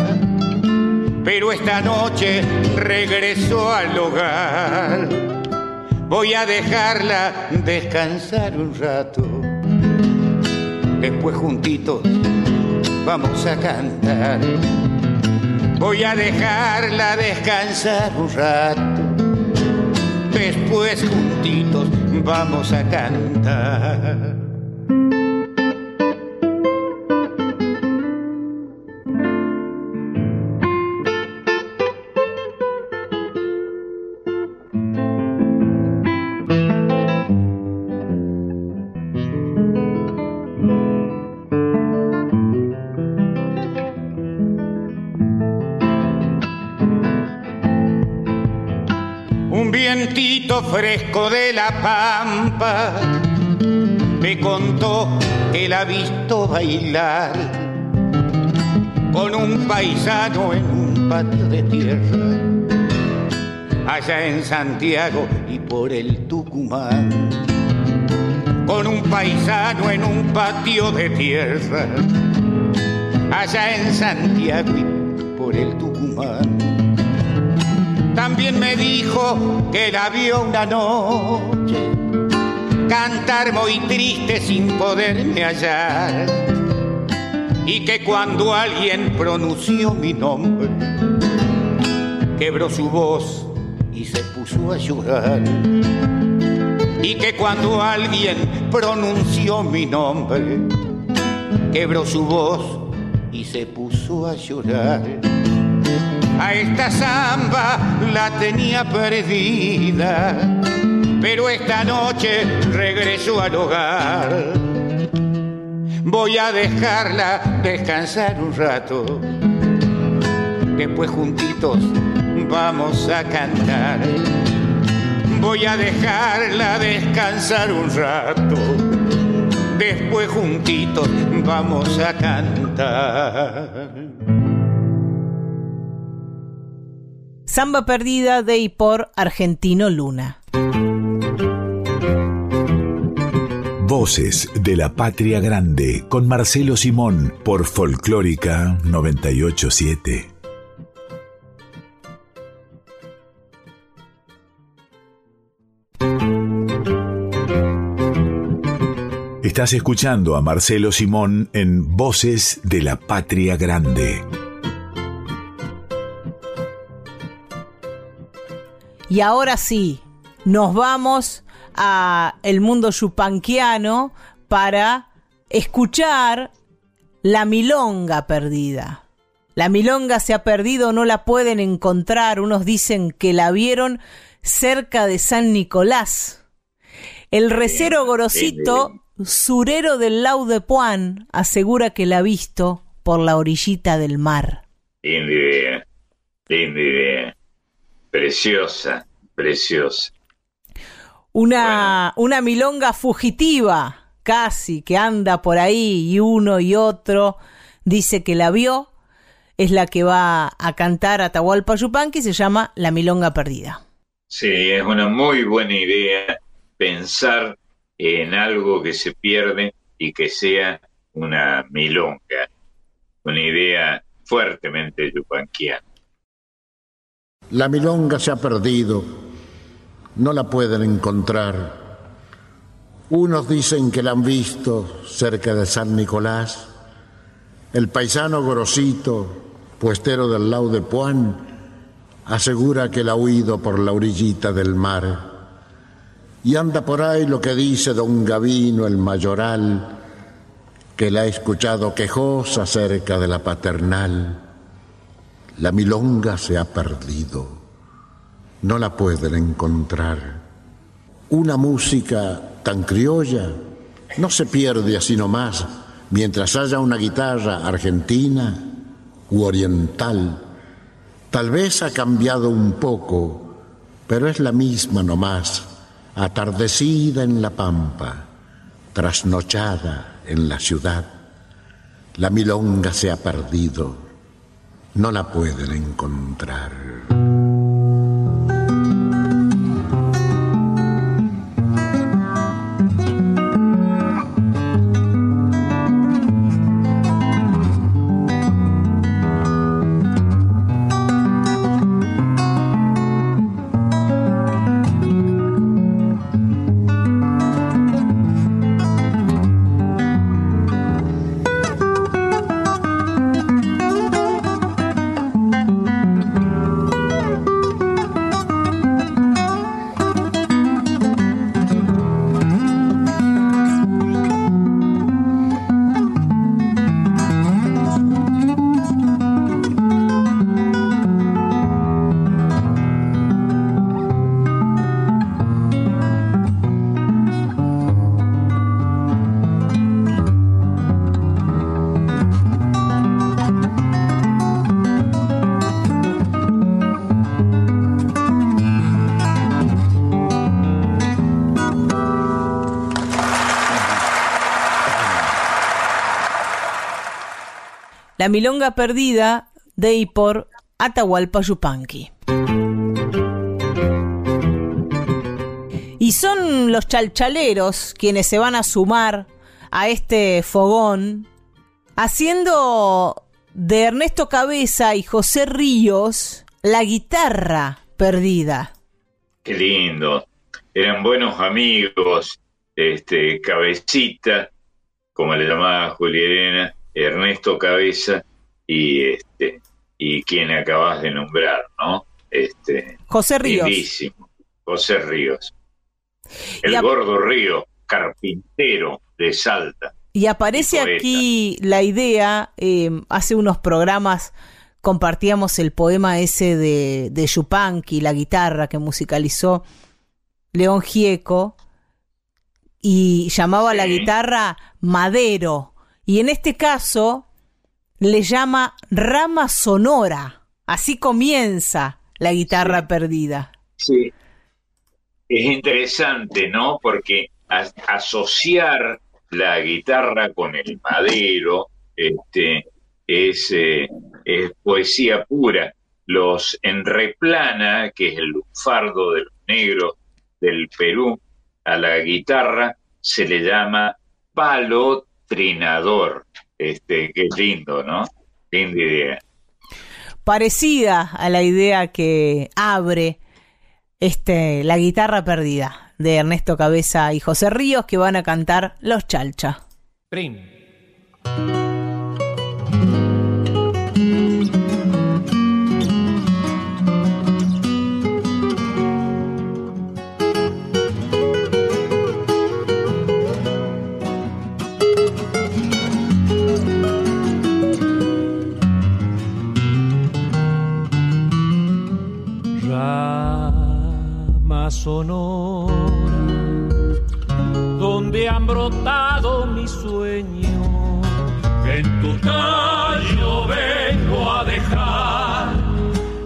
pero esta noche regresó al hogar. Voy a dejarla descansar un rato. Después juntitos vamos a cantar. Voy a dejarla descansar un rato. Después juntitos vamos a cantar. Fresco de la pampa me contó que la ha visto bailar con un paisano en un patio de tierra allá en Santiago y por el Tucumán con un paisano en un patio de tierra allá en Santiago y por el Tucumán también me dijo que la vio una noche cantar muy triste sin poderme hallar. Y que cuando alguien pronunció mi nombre, quebró su voz y se puso a llorar. Y que cuando alguien pronunció mi nombre, quebró su voz y se puso a llorar a esta samba la tenía perdida, pero esta noche regresó al hogar. Voy a dejarla descansar un rato, después juntitos vamos a cantar. Voy a dejarla descansar un rato, después juntitos vamos a cantar. Samba Perdida de y por Argentino Luna. Voces de la Patria Grande con Marcelo Simón por Folclórica 987. Estás escuchando a Marcelo Simón en Voces de la Patria Grande. Y ahora sí, nos vamos a el mundo yupanquiano para escuchar la milonga perdida. La milonga se ha perdido, no la pueden encontrar. Unos dicen que la vieron cerca de San Nicolás. El recero Gorosito, surero del Lau de Puan, asegura que la ha visto por la orillita del mar. Preciosa, preciosa. Una, una milonga fugitiva, casi, que anda por ahí y uno y otro dice que la vio. Es la que va a cantar Atahualpa Yupanqui, se llama La Milonga Perdida. Sí, es una muy buena idea pensar en algo que se pierde y que sea una milonga, una idea fuertemente yupanquiana. La milonga se ha perdido, no la pueden encontrar. Unos dicen que la han visto cerca de San Nicolás. El paisano Gorosito, puestero del Lau de Puan, asegura que la ha huido por la orillita del mar. Y anda por ahí lo que dice don Gavino el mayoral, que la ha escuchado quejosa cerca de la paternal. La milonga se ha perdido, no la pueden encontrar. Una música tan criolla no se pierde así nomás mientras haya una guitarra argentina u oriental. Tal vez ha cambiado un poco, pero es la misma nomás, atardecida en la pampa, trasnochada en la ciudad. La milonga se ha perdido no la pueden encontrar. Milonga Perdida de y por Atahualpa Yupanqui. Y son los chalchaleros quienes se van a sumar a este fogón, haciendo de Ernesto Cabeza y José Ríos la guitarra perdida. Qué lindo. Eran buenos amigos, este, Cabecita, como le llamaba Juliana, Ernesto Cabeza y este y quien acabas de nombrar, ¿no? Este, José Ríos. José Ríos. El gordo Río, carpintero de Salta. Y aparece poeta. aquí la idea, eh, hace unos programas compartíamos el poema ese de, de Yupanqui, la guitarra que musicalizó León Gieco, y llamaba a la guitarra Madero. Y en este caso le llama Rama Sonora. Así comienza la guitarra perdida. Sí. Es interesante, ¿no? Porque as- asociar la guitarra con el madero este, es, eh, es poesía pura. Los enreplana, que es el lunfardo de los negros del Perú, a la guitarra se le llama palo trinador. Este, qué lindo, ¿no? Linda idea. Parecida a la idea que abre este, la guitarra perdida de Ernesto Cabeza y José Ríos que van a cantar Los Chalcha. Prim. Sonora donde han brotado mis sueños. En tu tallo vengo a dejar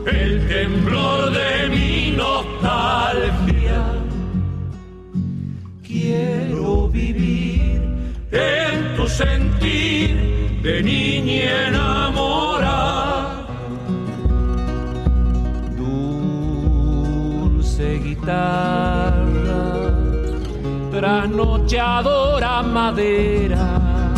el temblor de mi nostalgia. Quiero vivir en tu sentir de niña enamorada. Guitarra madera,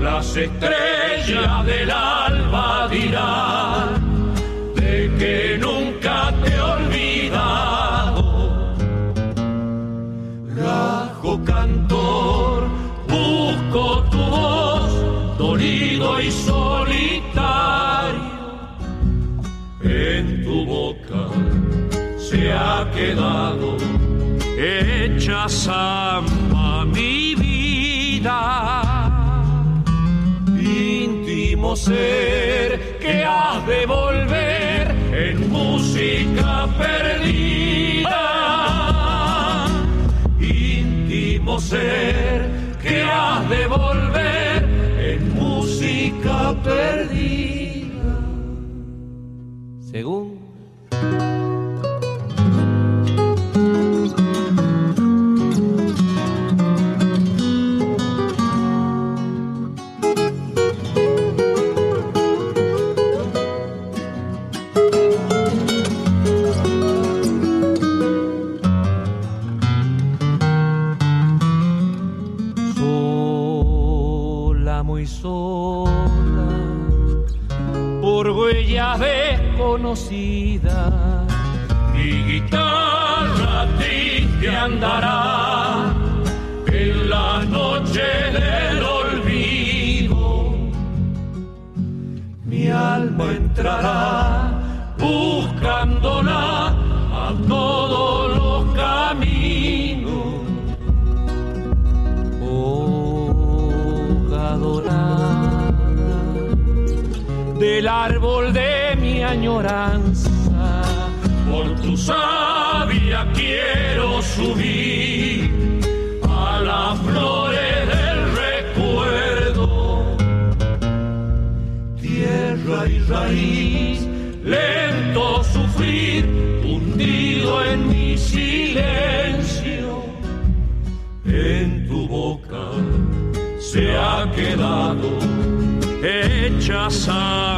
las estrellas del alba dirán de que nunca te he olvidado. Rajo cantor, busco tu voz, dolido y solitario, ha quedado hecha samba mi vida. Íntimo ser que has de volver en música perdida. Íntimo ser que has de volver en música perdida. Según sola, por huellas desconocidas. Mi guitarra triste andará en la noche del olvido. Mi alma entrará buscándola árbol de mi añoranza. Por tu savia quiero subir a las flores del recuerdo. Tierra y raíz, lento sufrir, hundido en mi silencio. En tu boca se ha quedado hecha samba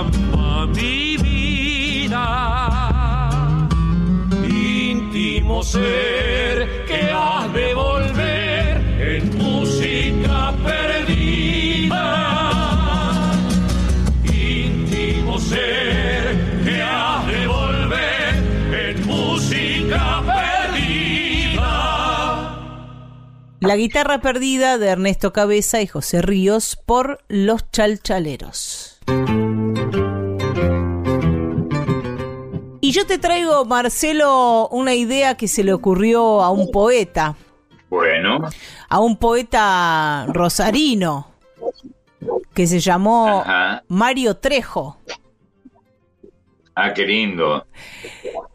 ser que has de volver en música perdida. Íntimo ser que has de volver en música perdida. La guitarra perdida de Ernesto Cabeza y José Ríos por Los Chalchaleros. Y yo te traigo, Marcelo, una idea que se le ocurrió a un poeta, Bueno, a un poeta rosarino, que se llamó Ajá. Mario Trejo. ah, qué lindo.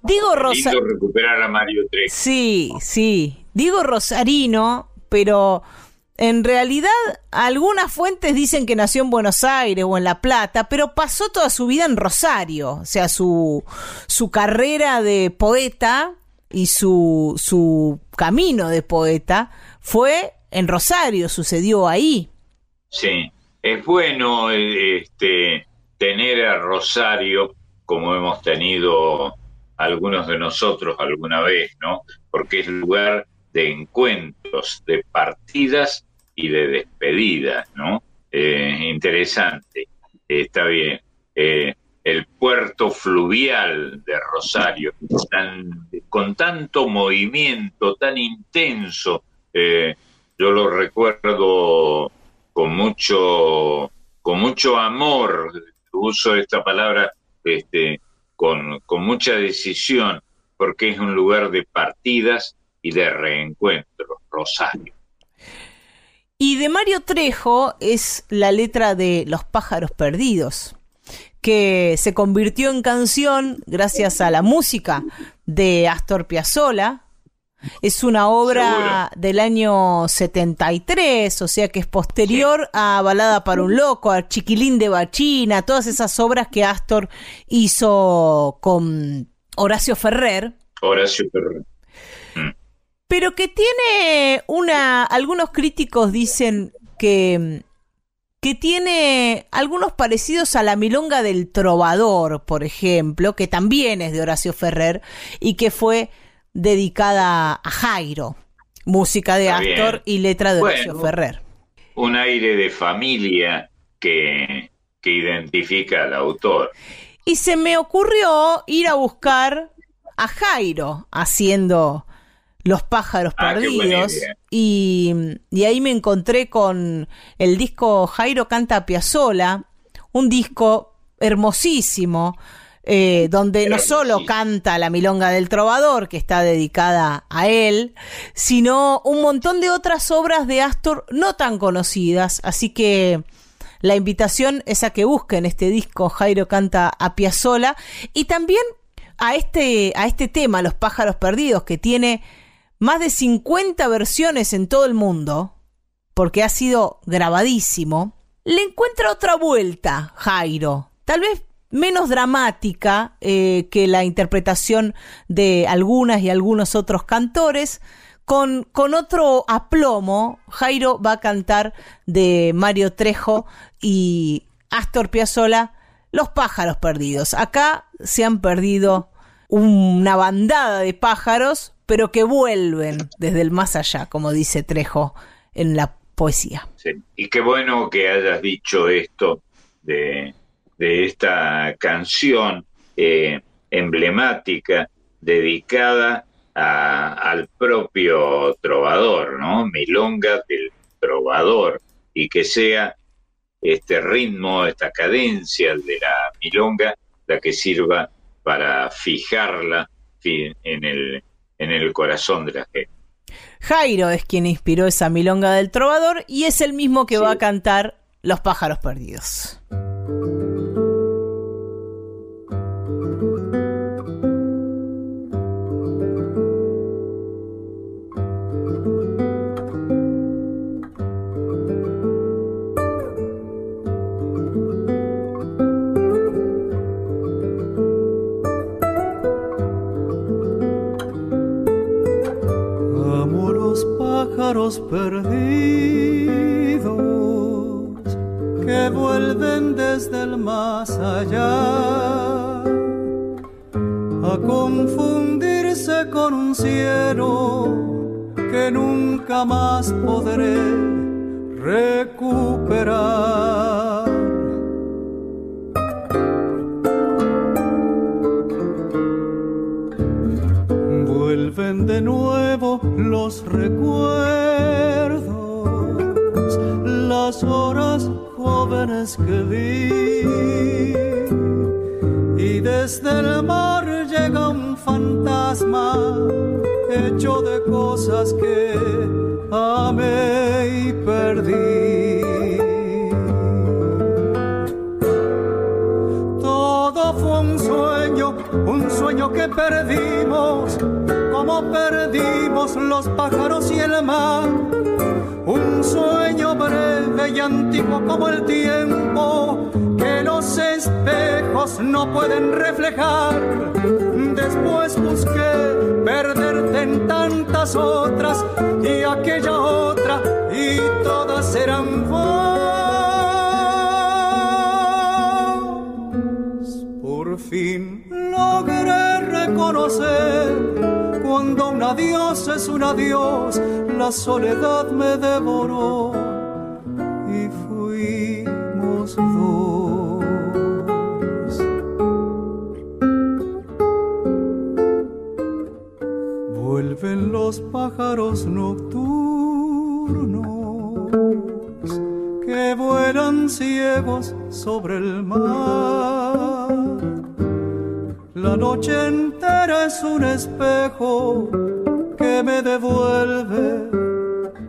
Digo Qué Rosa lindo recuperar a Mario Trejo. Sí, sí. Digo rosarino, pero en realidad algunas fuentes dicen que nació en Buenos Aires o en La Plata, pero pasó toda su vida en Rosario. O sea, su, su carrera de poeta y su, su camino de poeta fue en Rosario, sucedió ahí. Sí, es bueno eh, este, tener a Rosario como hemos tenido algunos de nosotros alguna vez, ¿no? Porque es lugar de encuentros, de partidas y de despedidas, ¿no? Eh, interesante, está bien. Eh, el puerto fluvial de Rosario, tan- con tanto movimiento, tan intenso, eh, yo lo recuerdo con mucho, con mucho amor, uso esta palabra este, con, con mucha decisión, porque es un lugar de partidas y de reencuentros, Rosario. Y de Mario Trejo es la letra de Los pájaros perdidos, que se convirtió en canción gracias a la música de Astor Piazzolla. Es una obra del año 73, o sea que es posterior a Balada para un Loco, a Chiquilín de Bachina, todas esas obras que Astor hizo con Horacio Ferrer Horacio Ferrer. Pero que tiene una. Algunos críticos dicen que. que tiene algunos parecidos a la milonga del trovador, por ejemplo, que también es de Horacio Ferrer y que fue dedicada a Jairo, música de Está bien. Astor y letra de Horacio. Ferrer. Un aire de familia que, que identifica al autor. Y se me ocurrió ir a buscar a Jairo haciendo Los pájaros Ah, perdidos. Y, y ahí me encontré con el disco Jairo canta a Piazzolla, un disco hermosísimo. eh, donde no solo canta la milonga del trovador, que está dedicada a él, sino un montón de otras obras de Astor no tan conocidas. Así que la invitación es a que busquen este disco Jairo canta a Piazzolla y también a este, a este tema, Los pájaros perdidos, que tiene más de 50 versiones en todo el mundo, porque ha sido grabadísimo. Le encuentra otra vuelta, Jairo, tal vez menos dramática eh, que la interpretación de algunas y algunos otros cantores, con, con otro aplomo, Jairo va a cantar de Mario Trejo y Astor Piazzolla, Los pájaros perdidos. Acá se han perdido una bandada de pájaros, pero que vuelven desde el más allá, como dice Trejo en la poesía. Sí. Y qué bueno que hayas dicho esto de, esta canción eh, emblemática dedicada a- al propio trovador, ¿no? Milonga del trovador, y que sea este ritmo, esta cadencia de la milonga la que sirva para fijarla fi- en el, en el corazón de la gente. Jairo es quien inspiró esa milonga del trovador y es el mismo que va a cantar Los pájaros perdidos. Pájaros perdidos que vuelven desde el más allá a confundirse con un cielo que nunca más podré recuperar. Vuelven de nuevo los recuerdos, las horas jóvenes que vi. Y desde el mar llega un fantasma hecho de cosas que amé y perdí. Todo fue un sueño, un sueño que perdimos, como perdimos los pájaros y el mar. Un sueño breve y antiguo como el tiempo que los espejos no pueden reflejar. Después busqué perderte en tantas otras y aquella otra y todas eran vos. Por fin logré reconocer cuando un adiós es un adiós, la soledad me devoró y fuimos dos. Vuelven los pájaros nocturnos que vuelan ciegos sobre el mar. Noche entera es un espejo que me devuelve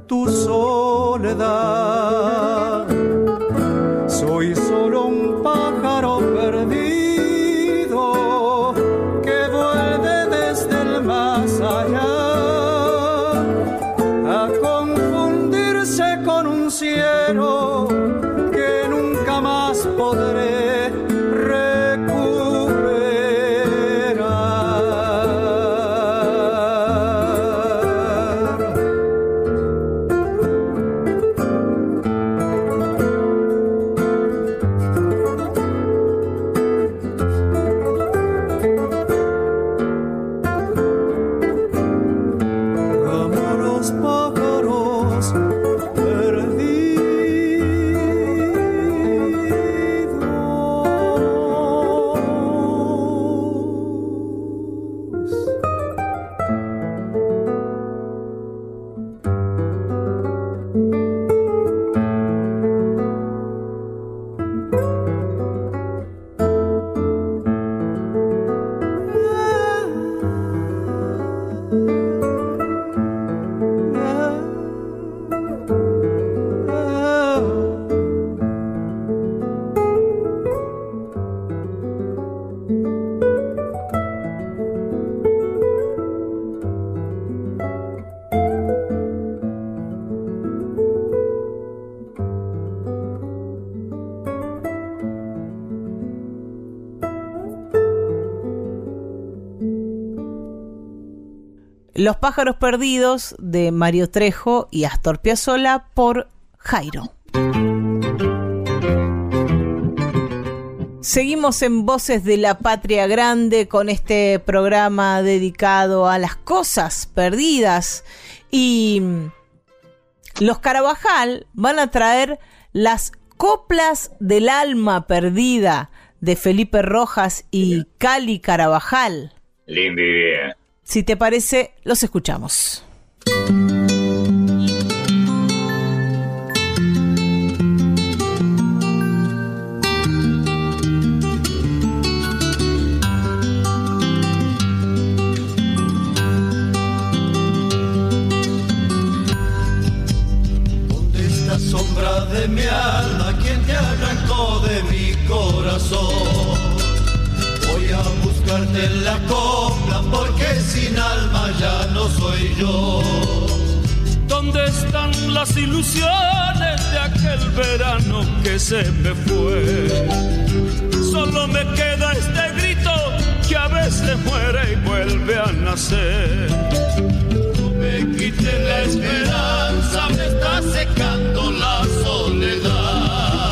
tu soledad. Los pájaros perdidos de Mario Trejo y Astor Piazzolla por Jairo. Seguimos en Voces de la Patria Grande con este programa dedicado a las cosas perdidas y los Carabajal van a traer las coplas del alma perdida de Felipe Rojas y Cali Carabajal. Linda idea. Si te parece, los escuchamos. ¿Dónde está sombra de mi alma? ¿Quién te arrancó de mi corazón? Voy a buscarte en la porque sin alma ya no soy yo. ¿Dónde están las ilusiones de aquel verano que se me fue? Solo me queda este grito que a veces muere y vuelve a nacer. No me quite la esperanza, me está secando la soledad.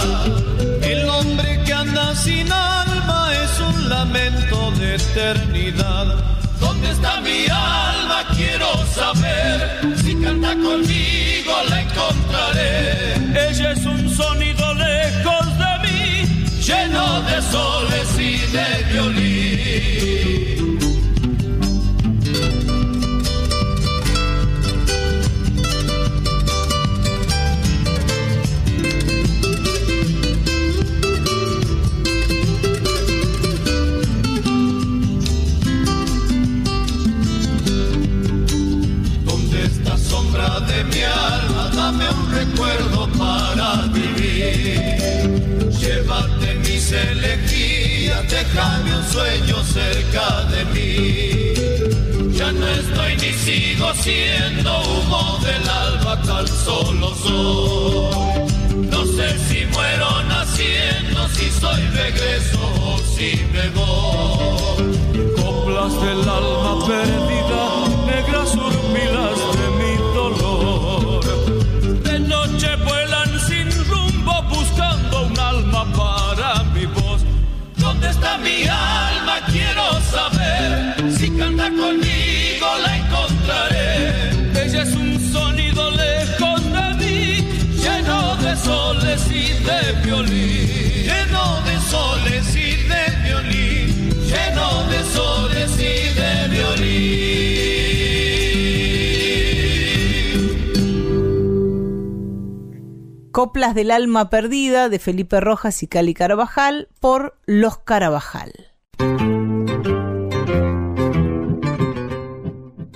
El hombre que anda sin alma es un lamento de eternidad canta mi alma, quiero saber si canta conmigo la encontraré. Ella es un sonido lejos de mí, lleno de soles y de violines. Dame un recuerdo para vivir. Llévate mis elegías, déjame un sueño cerca de mí. Ya no estoy ni sigo siendo humo del alba, tan solo soy. No sé si muero naciendo, si soy regreso o si me voy. coplas del alma perdida, negras ¿Dónde está mi alma? Quiero saber. Si canta conmigo la encontraré. Ella es un sonido lejos de mí, lleno de soles y de violín. Coplas del alma perdida de Felipe Rojas y Cali Carabajal por Los Carabajal.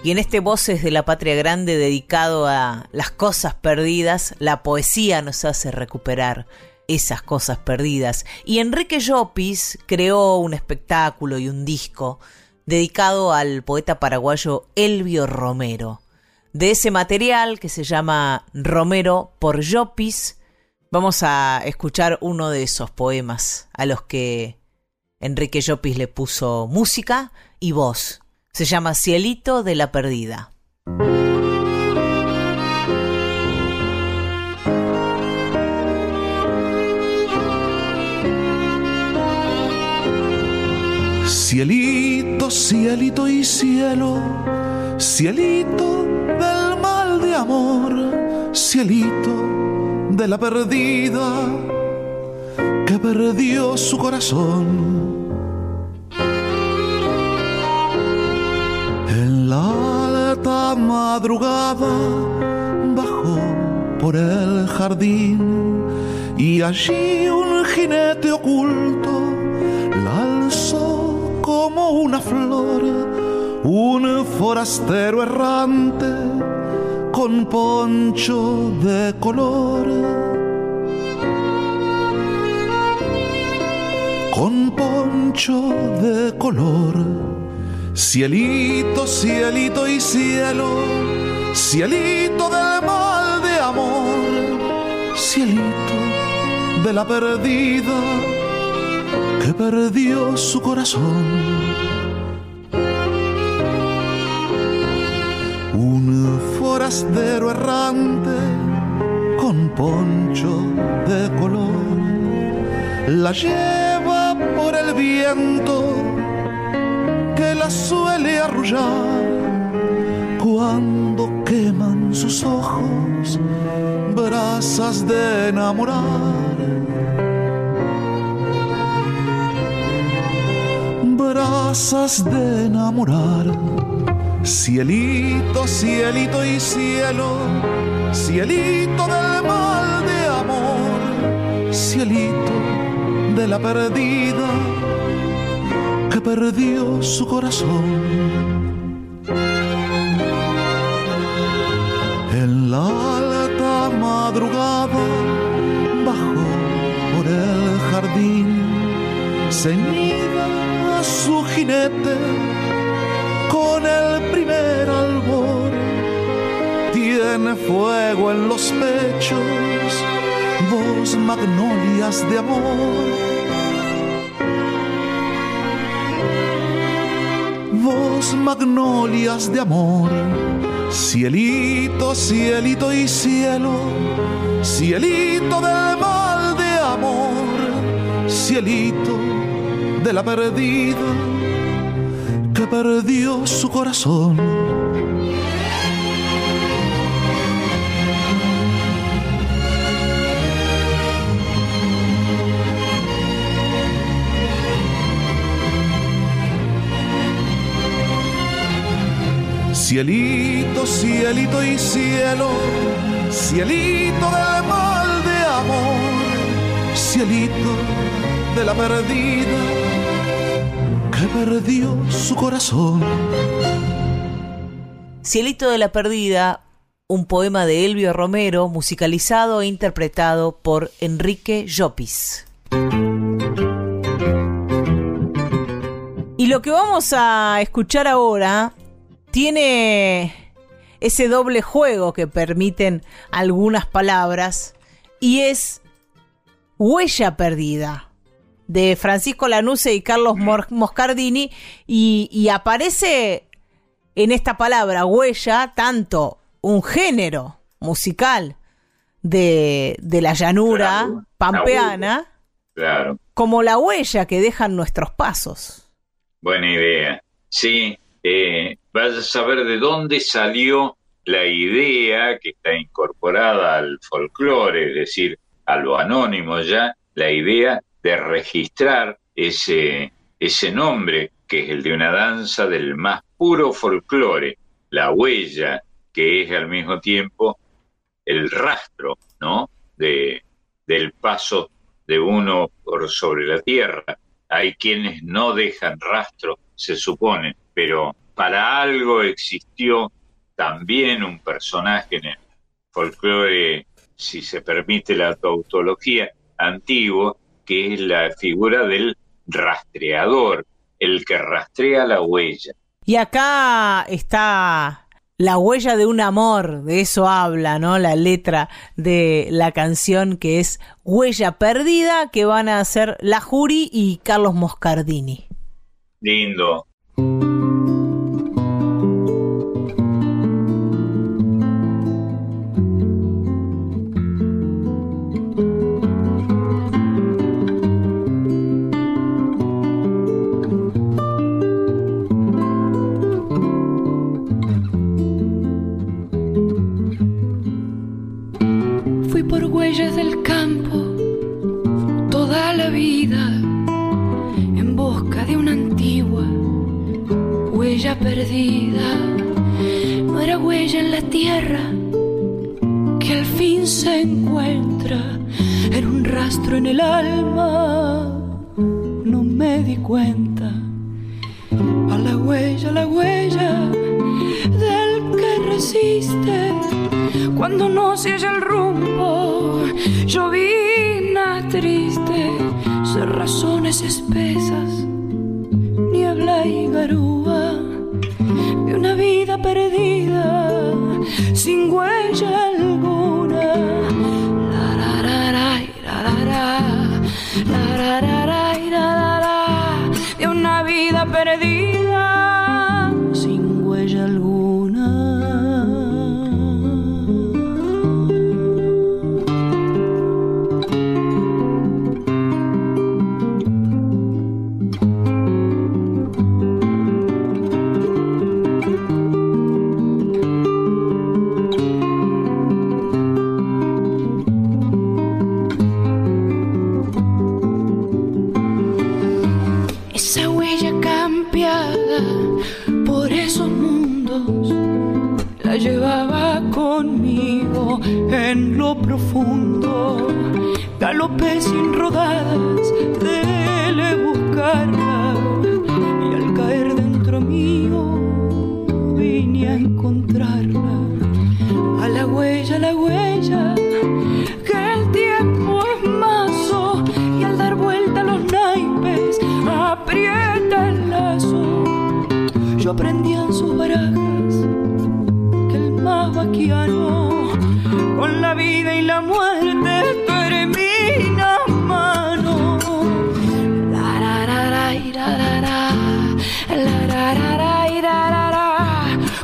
Y en este Voces de la Patria Grande dedicado a las cosas perdidas, la poesía nos hace recuperar esas cosas perdidas. Y Enrique Llopis creó un espectáculo y un disco dedicado al poeta paraguayo Elvio Romero. De ese material que se llama Romero por Llopis, vamos a escuchar uno de esos poemas a los que Enrique Llopis le puso música y voz. Se llama Cielito de la Perdida. Cielito, cielito y cielo, cielito del mal de amor, cielito de la perdida que perdió su corazón. En la alta madrugada bajó por el jardín y allí un jinete oculto la alzó como una flor, un forastero errante con poncho de color. Con poncho de color, cielito, cielito y cielo, cielito del mal de amor, cielito de la perdida que perdió su corazón. Forastero errante con poncho de color la lleva por el viento que la suele arrullar cuando queman sus ojos brasas de enamorar. brasas de enamorar. Cielito, cielito y cielo, cielito del mal de amor, cielito de la perdida que perdió su corazón. En la alta madrugada bajó por el jardín, ceñida su jinete con el primer albor. Tiene fuego en los pechos, dos magnolias de amor. Dos magnolias de amor, cielito, cielito y cielo, cielito del mal de amor, cielito de la perdida perdió su corazón. Cielito, cielito y cielo, cielito del mal de amor, cielito de la perdida perdió su corazón. Cielito de la Perdida, un poema de Elvio Romero, musicalizado e interpretado por Enrique Llopis. Y lo que vamos a escuchar ahora tiene ese doble juego que permiten algunas palabras y es Huella Perdida de Francisco Lanuse y Carlos Moscardini y, y aparece en esta palabra huella tanto un género musical de, de la llanura pampeana Claro, como la huella que dejan nuestros pasos. buena idea. Sí, eh, vas a saber de dónde salió la idea que está incorporada al folclore, es decir, a lo anónimo ya, la idea de registrar ese, ese nombre que es el de una danza del más puro folclore, la huella, que es al mismo tiempo el rastro, ¿no? De, del paso de uno por sobre la tierra. Hay quienes no dejan rastro, se supone, pero para algo existió también un personaje en el folclore, si se permite la tautología, antiguo, que es la figura del rastreador, el que rastrea la huella. Y acá está la huella de un amor, de eso habla, ¿no? La letra de la canción que es Huella Perdida, que van a hacer La Jury y Carlos Moscardini. Lindo. Llevaba conmigo en lo profundo. Galopé sin rodadas, de buscarla y al caer dentro mío vine a encontrarla. A la huella, a la huella, que el tiempo es mazo y al dar vuelta los naipes aprieta el lazo. Yo prendía en con la vida y la muerte termina mano. La, la, la, la, la, la, la, la, la, la,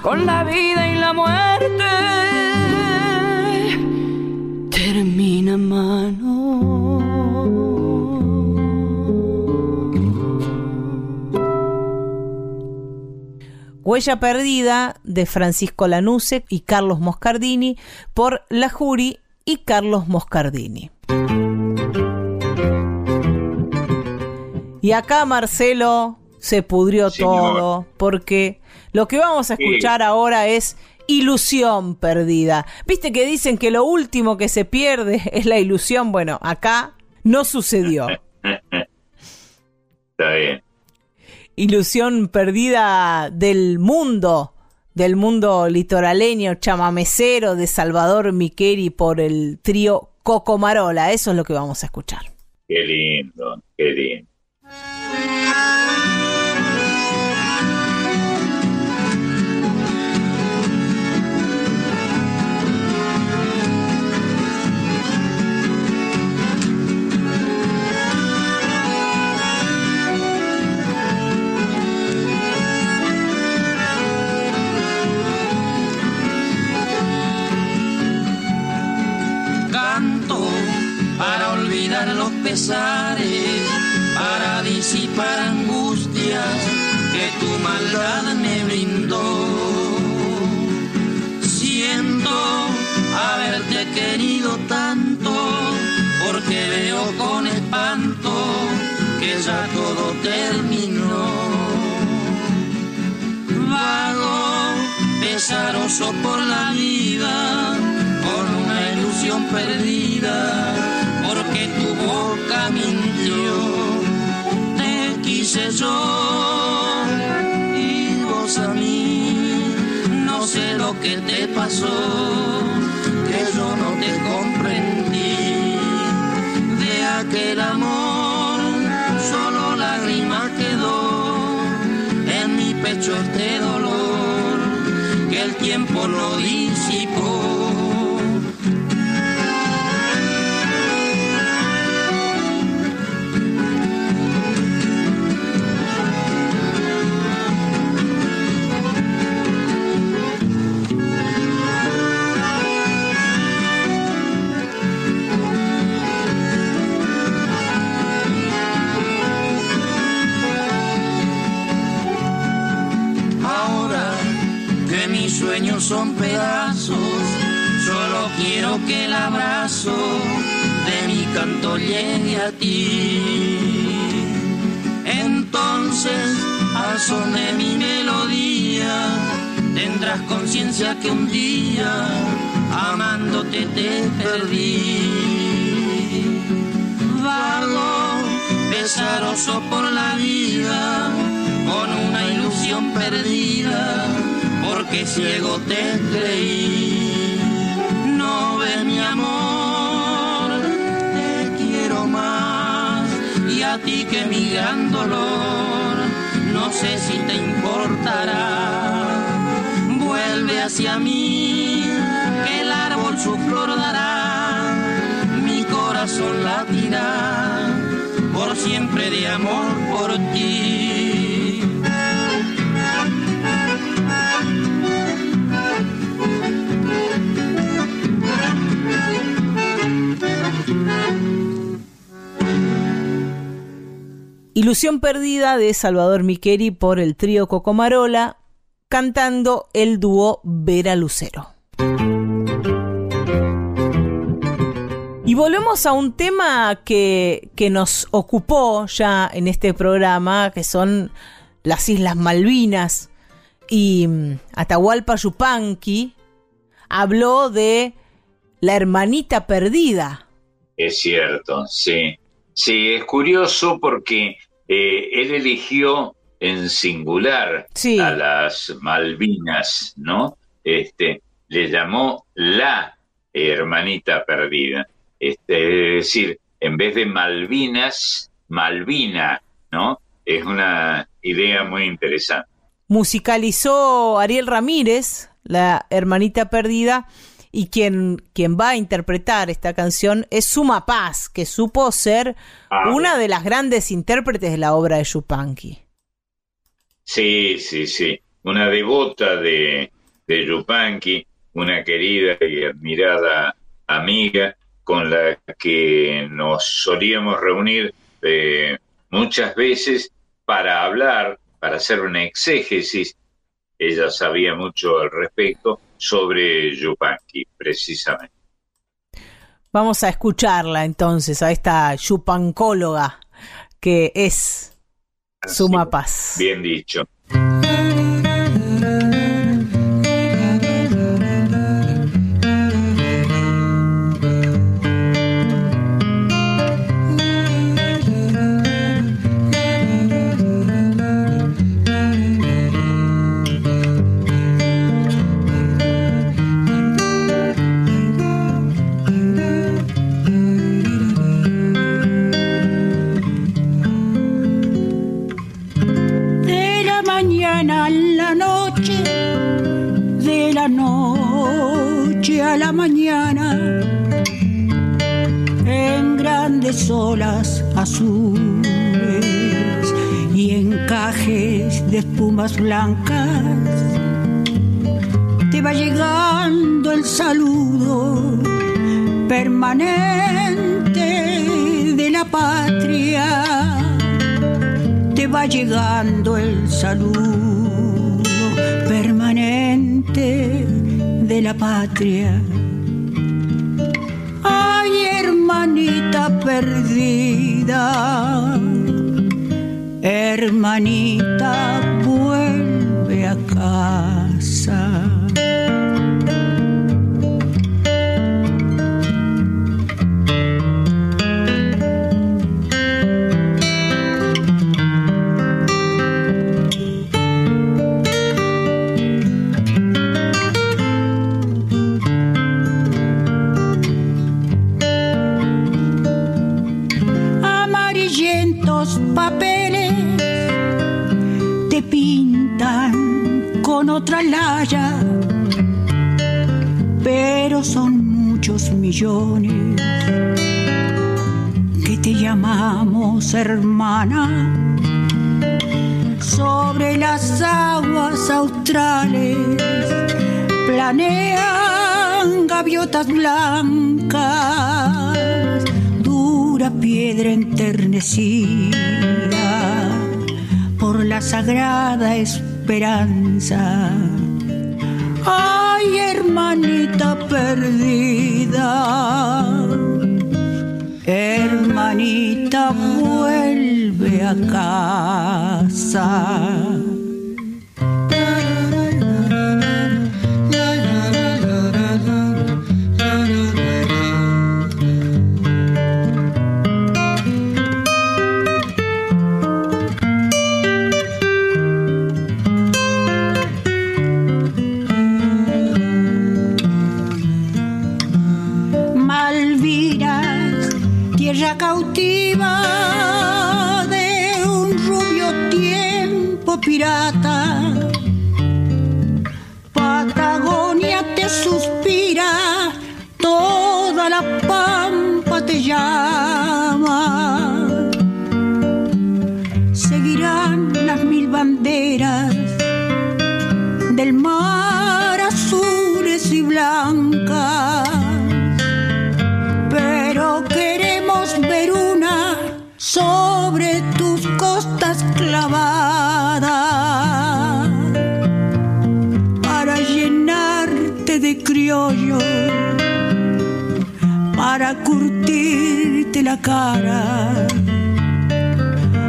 con la vida y la muerte termina mano. Huella Perdida de Francisco Lanuse y Carlos Moscardini por La Jury y Carlos Moscardini. Y acá Marcelo se pudrió todo, porque lo que vamos a escuchar ahora es ilusión perdida. Viste que dicen que lo último que se pierde es la ilusión. Bueno, acá no sucedió. Está bien. Ilusión perdida del mundo, del mundo litoraleño, chamamecero de Salvador Miqueri por el trío Cocomarola. Eso es lo que vamos a escuchar. Qué lindo, qué lindo. Los pesares, para disipar angustias que tu maldad me brindó. Siento haberte querido tanto, porque veo con espanto que ya todo terminó. Vago, pesaroso por la vida, con una ilusión perdida porque tu boca mintió. Te quise yo y vos a mí. No sé lo que te pasó, que yo no te comprendí. De aquel amor solo lágrima quedó en mi pecho este dolor que el tiempo lo disipó. Sueños son pedazos, solo quiero que el abrazo de mi canto llegue a ti. Entonces, al son de mi melodía, tendrás conciencia que un día, amándote te perdí. Vago, pesaroso por la vida, con una ilusión perdida porque ciego te creí. No ves mi amor, te quiero más y a ti que mi gran dolor, no sé si te importará. Vuelve hacia mí, que el árbol su flor dará, mi corazón latirá por siempre de amor por ti. Ilusión perdida de Salvador Miqueri por el trío Cocomarola, cantando el dúo Vera Lucero. Y volvemos a un tema que, que, nos ocupó ya en este programa, que son las Islas Malvinas. Y mm, Atahualpa Yupanqui habló de la hermanita perdida. Es cierto, sí. Sí, es curioso porque eh, él eligió en singular a las Malvinas, ¿no? Este, le llamó la hermanita perdida. Este, es decir, en vez de Malvinas, Malvina, ¿no? Es una idea muy interesante. Musicalizó Ariel Ramírez, la hermanita perdida, y quien, quien va a interpretar esta canción es Suma Paz, que supo ser ah, una de las grandes intérpretes de la obra de Yupanqui. Sí, sí, sí. Una devota de, de Yupanqui, una querida y admirada amiga con la que nos solíamos reunir eh, muchas veces para hablar, para hacer una exégesis. Ella sabía mucho al respecto sobre Yupanqui, precisamente. Vamos a escucharla entonces, a esta yupancóloga que es Suma paz. Bien dicho. Mañana, en grandes olas azules y encajes de espumas blancas, te va llegando el saludo permanente de la patria te va llegando el saludo permanente de la patria. Hermanita perdida, hermanita, con otra laya, pero son muchos millones que te llamamos hermana. Sobre las aguas australes planean gaviotas blancas dura piedra enternecida por la sagrada esperanza. Ay, hermanita perdida, hermanita vuelve a casa.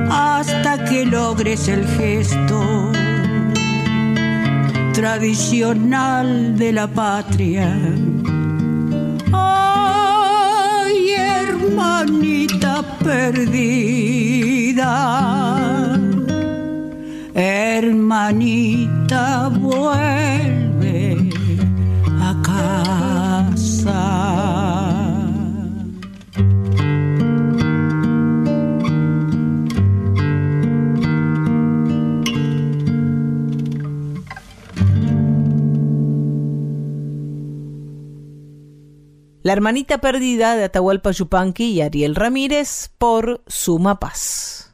Hasta que logres el gesto tradicional de la patria. Ay, hermanita perdida, hermanita vuelve a casa. La hermanita perdida de Atahualpa Yupanqui y Ariel Ramírez por Suma Paz.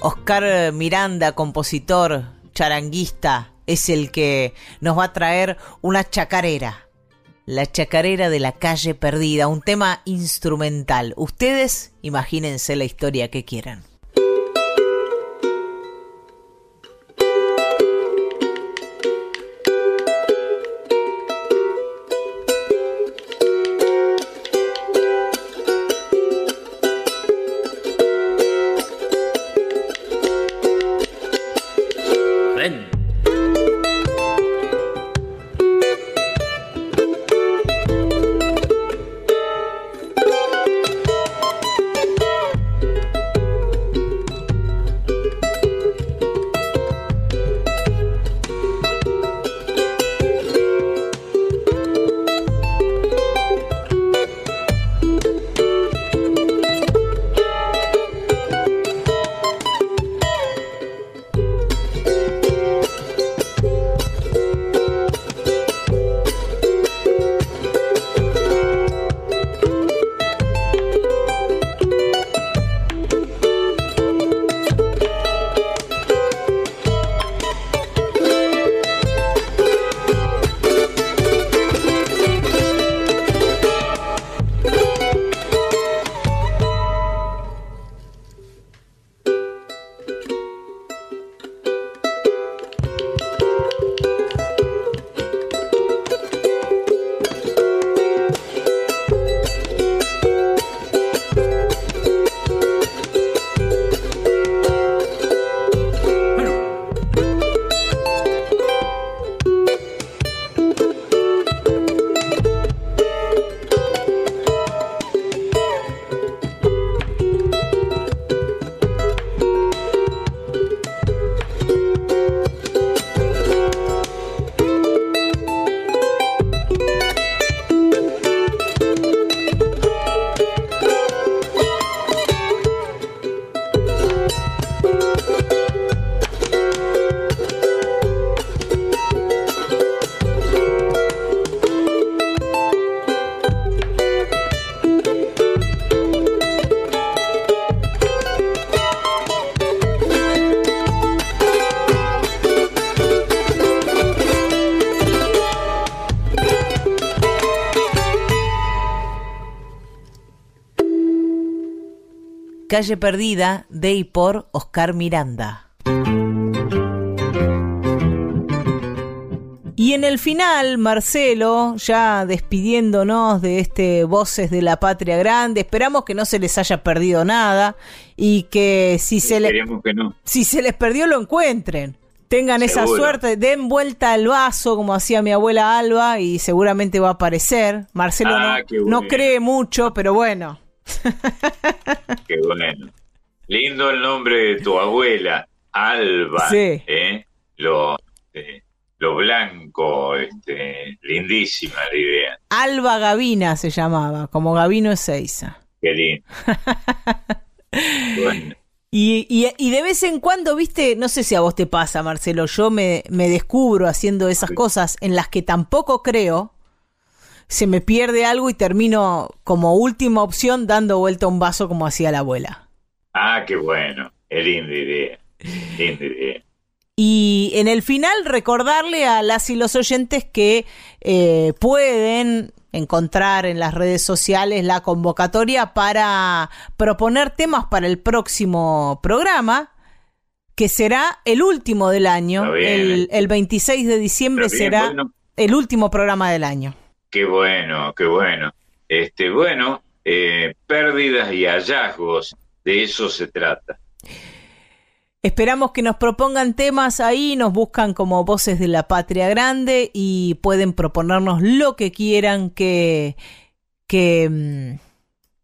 Oscar Miranda, compositor, charanguista, es el que nos va a traer una chacarera. La chacarera de la calle perdida, un tema instrumental. Ustedes imagínense la historia que quieran. Calle Perdida de y por Oscar Miranda. Y en el final, Marcelo, ya despidiéndonos de este Voces de la Patria Grande, esperamos que no se les haya perdido nada y que si se les que no. si se les perdió lo encuentren. Tengan esa suerte, den vuelta al vaso como hacía mi abuela Alba y seguramente va a aparecer. Marcelo Ah, no, no cree mucho, pero bueno. Qué bueno. Lindo el nombre de tu abuela, Alba. Sí. ¿eh? Lo, eh, lo blanco, este, lindísima la idea. Alba Gavina se llamaba, como Gavino Ezeiza. Qué lindo. Bueno, Y, y, y de vez en cuando, viste, no sé si a vos te pasa, Marcelo, yo me, me descubro haciendo esas cosas en las que tampoco creo, se me pierde algo y termino como última opción dando vuelta un vaso como hacía la abuela. ah, qué bueno. Qué linda idea. Linda idea. Y en el final recordarle a las y los oyentes que eh, pueden encontrar en las redes sociales la convocatoria para proponer temas para el próximo programa, que será el último del año. El, el 26 de diciembre bien, será bueno. el último programa del año. Qué bueno, qué bueno. Este, bueno, eh, pérdidas y hallazgos, de eso se trata. Esperamos que nos propongan temas ahí, nos buscan como voces de la patria grande y pueden proponernos lo que quieran que, que mm,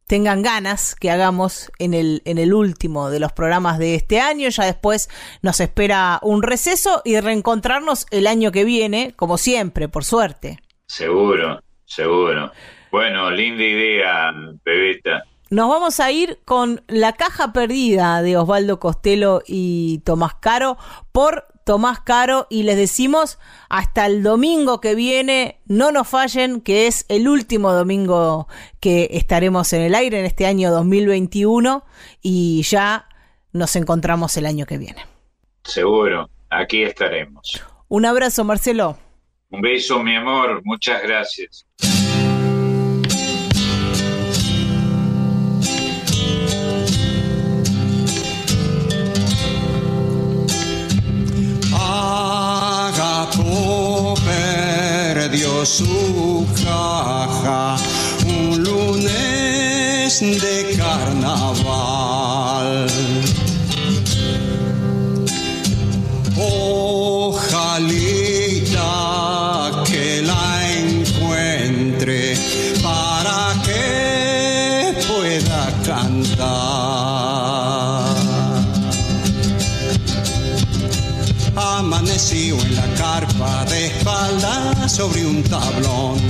tengan ganas que hagamos en el, en el último de los programas de este año. Ya después nos espera un receso y reencontrarnos el año que viene, como siempre, por suerte. Seguro, seguro. Bueno, linda idea, Bebeta. Nos vamos a ir con La caja perdida de Osvaldo Costello y Tomás Caro por Tomás Caro y les decimos hasta el domingo que viene, no nos fallen, que es el último domingo que estaremos en el aire en este año 2021 y ya nos encontramos el año que viene. Seguro, aquí estaremos. Un abrazo, Marcelo. Un beso, mi amor. Muchas gracias. Agapo perdió su caja un lunes de carnaval. Ojalita para que pueda cantar. Amaneció en la carpa de espalda sobre un tablón.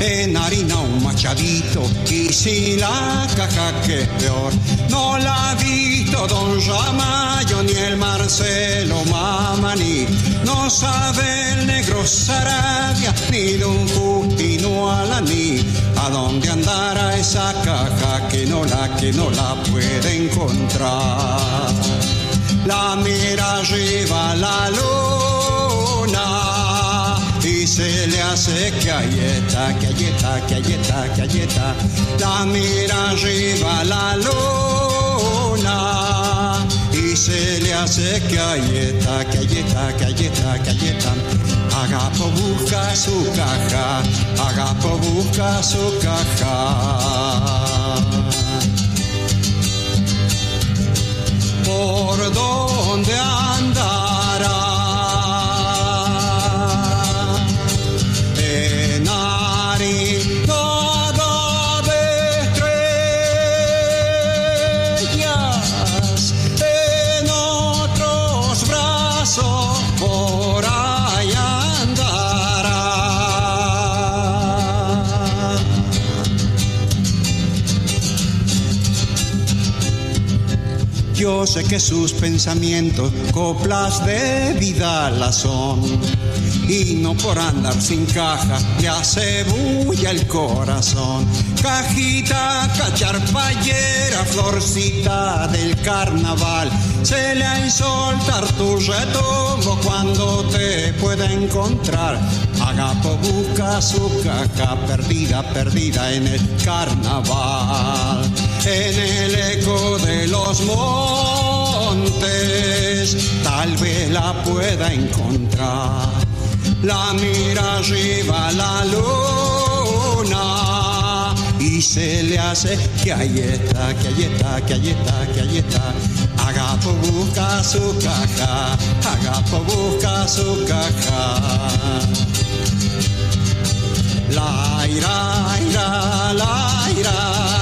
En harina un machadito y si la caja que es peor. No la ha visto don Ramayo ni el Marcelo Mamani. Sabe el negro Sarabia ni don Justino Alaní. A dónde andará esa caja que no la que no la puede encontrar la mira arriba la luna y se le hace que ahí está, que ahí está, que ahí está, que ahí está. La mira arriba la luna está, que ahí está, que ahí está. Agapo busca su caja, Agapo busca su caja. por dónde andará. Sé que sus pensamientos coplas de vida la son y no por andar sin caja le hace bulla el corazón. Cajita, cacharpallera, florcita del carnaval, se le ha soltar tu retombo cuando te pueda encontrar. Agapo busca su caja perdida, perdida en el carnaval, en el eco de los montes, tal vez la pueda encontrar. La mira arriba la luna y se le hace que ahí está, que ahí está, que ahí está, que ahí está. Agapo busca su caja, Agapo busca su caja. La ira, ira, la ira,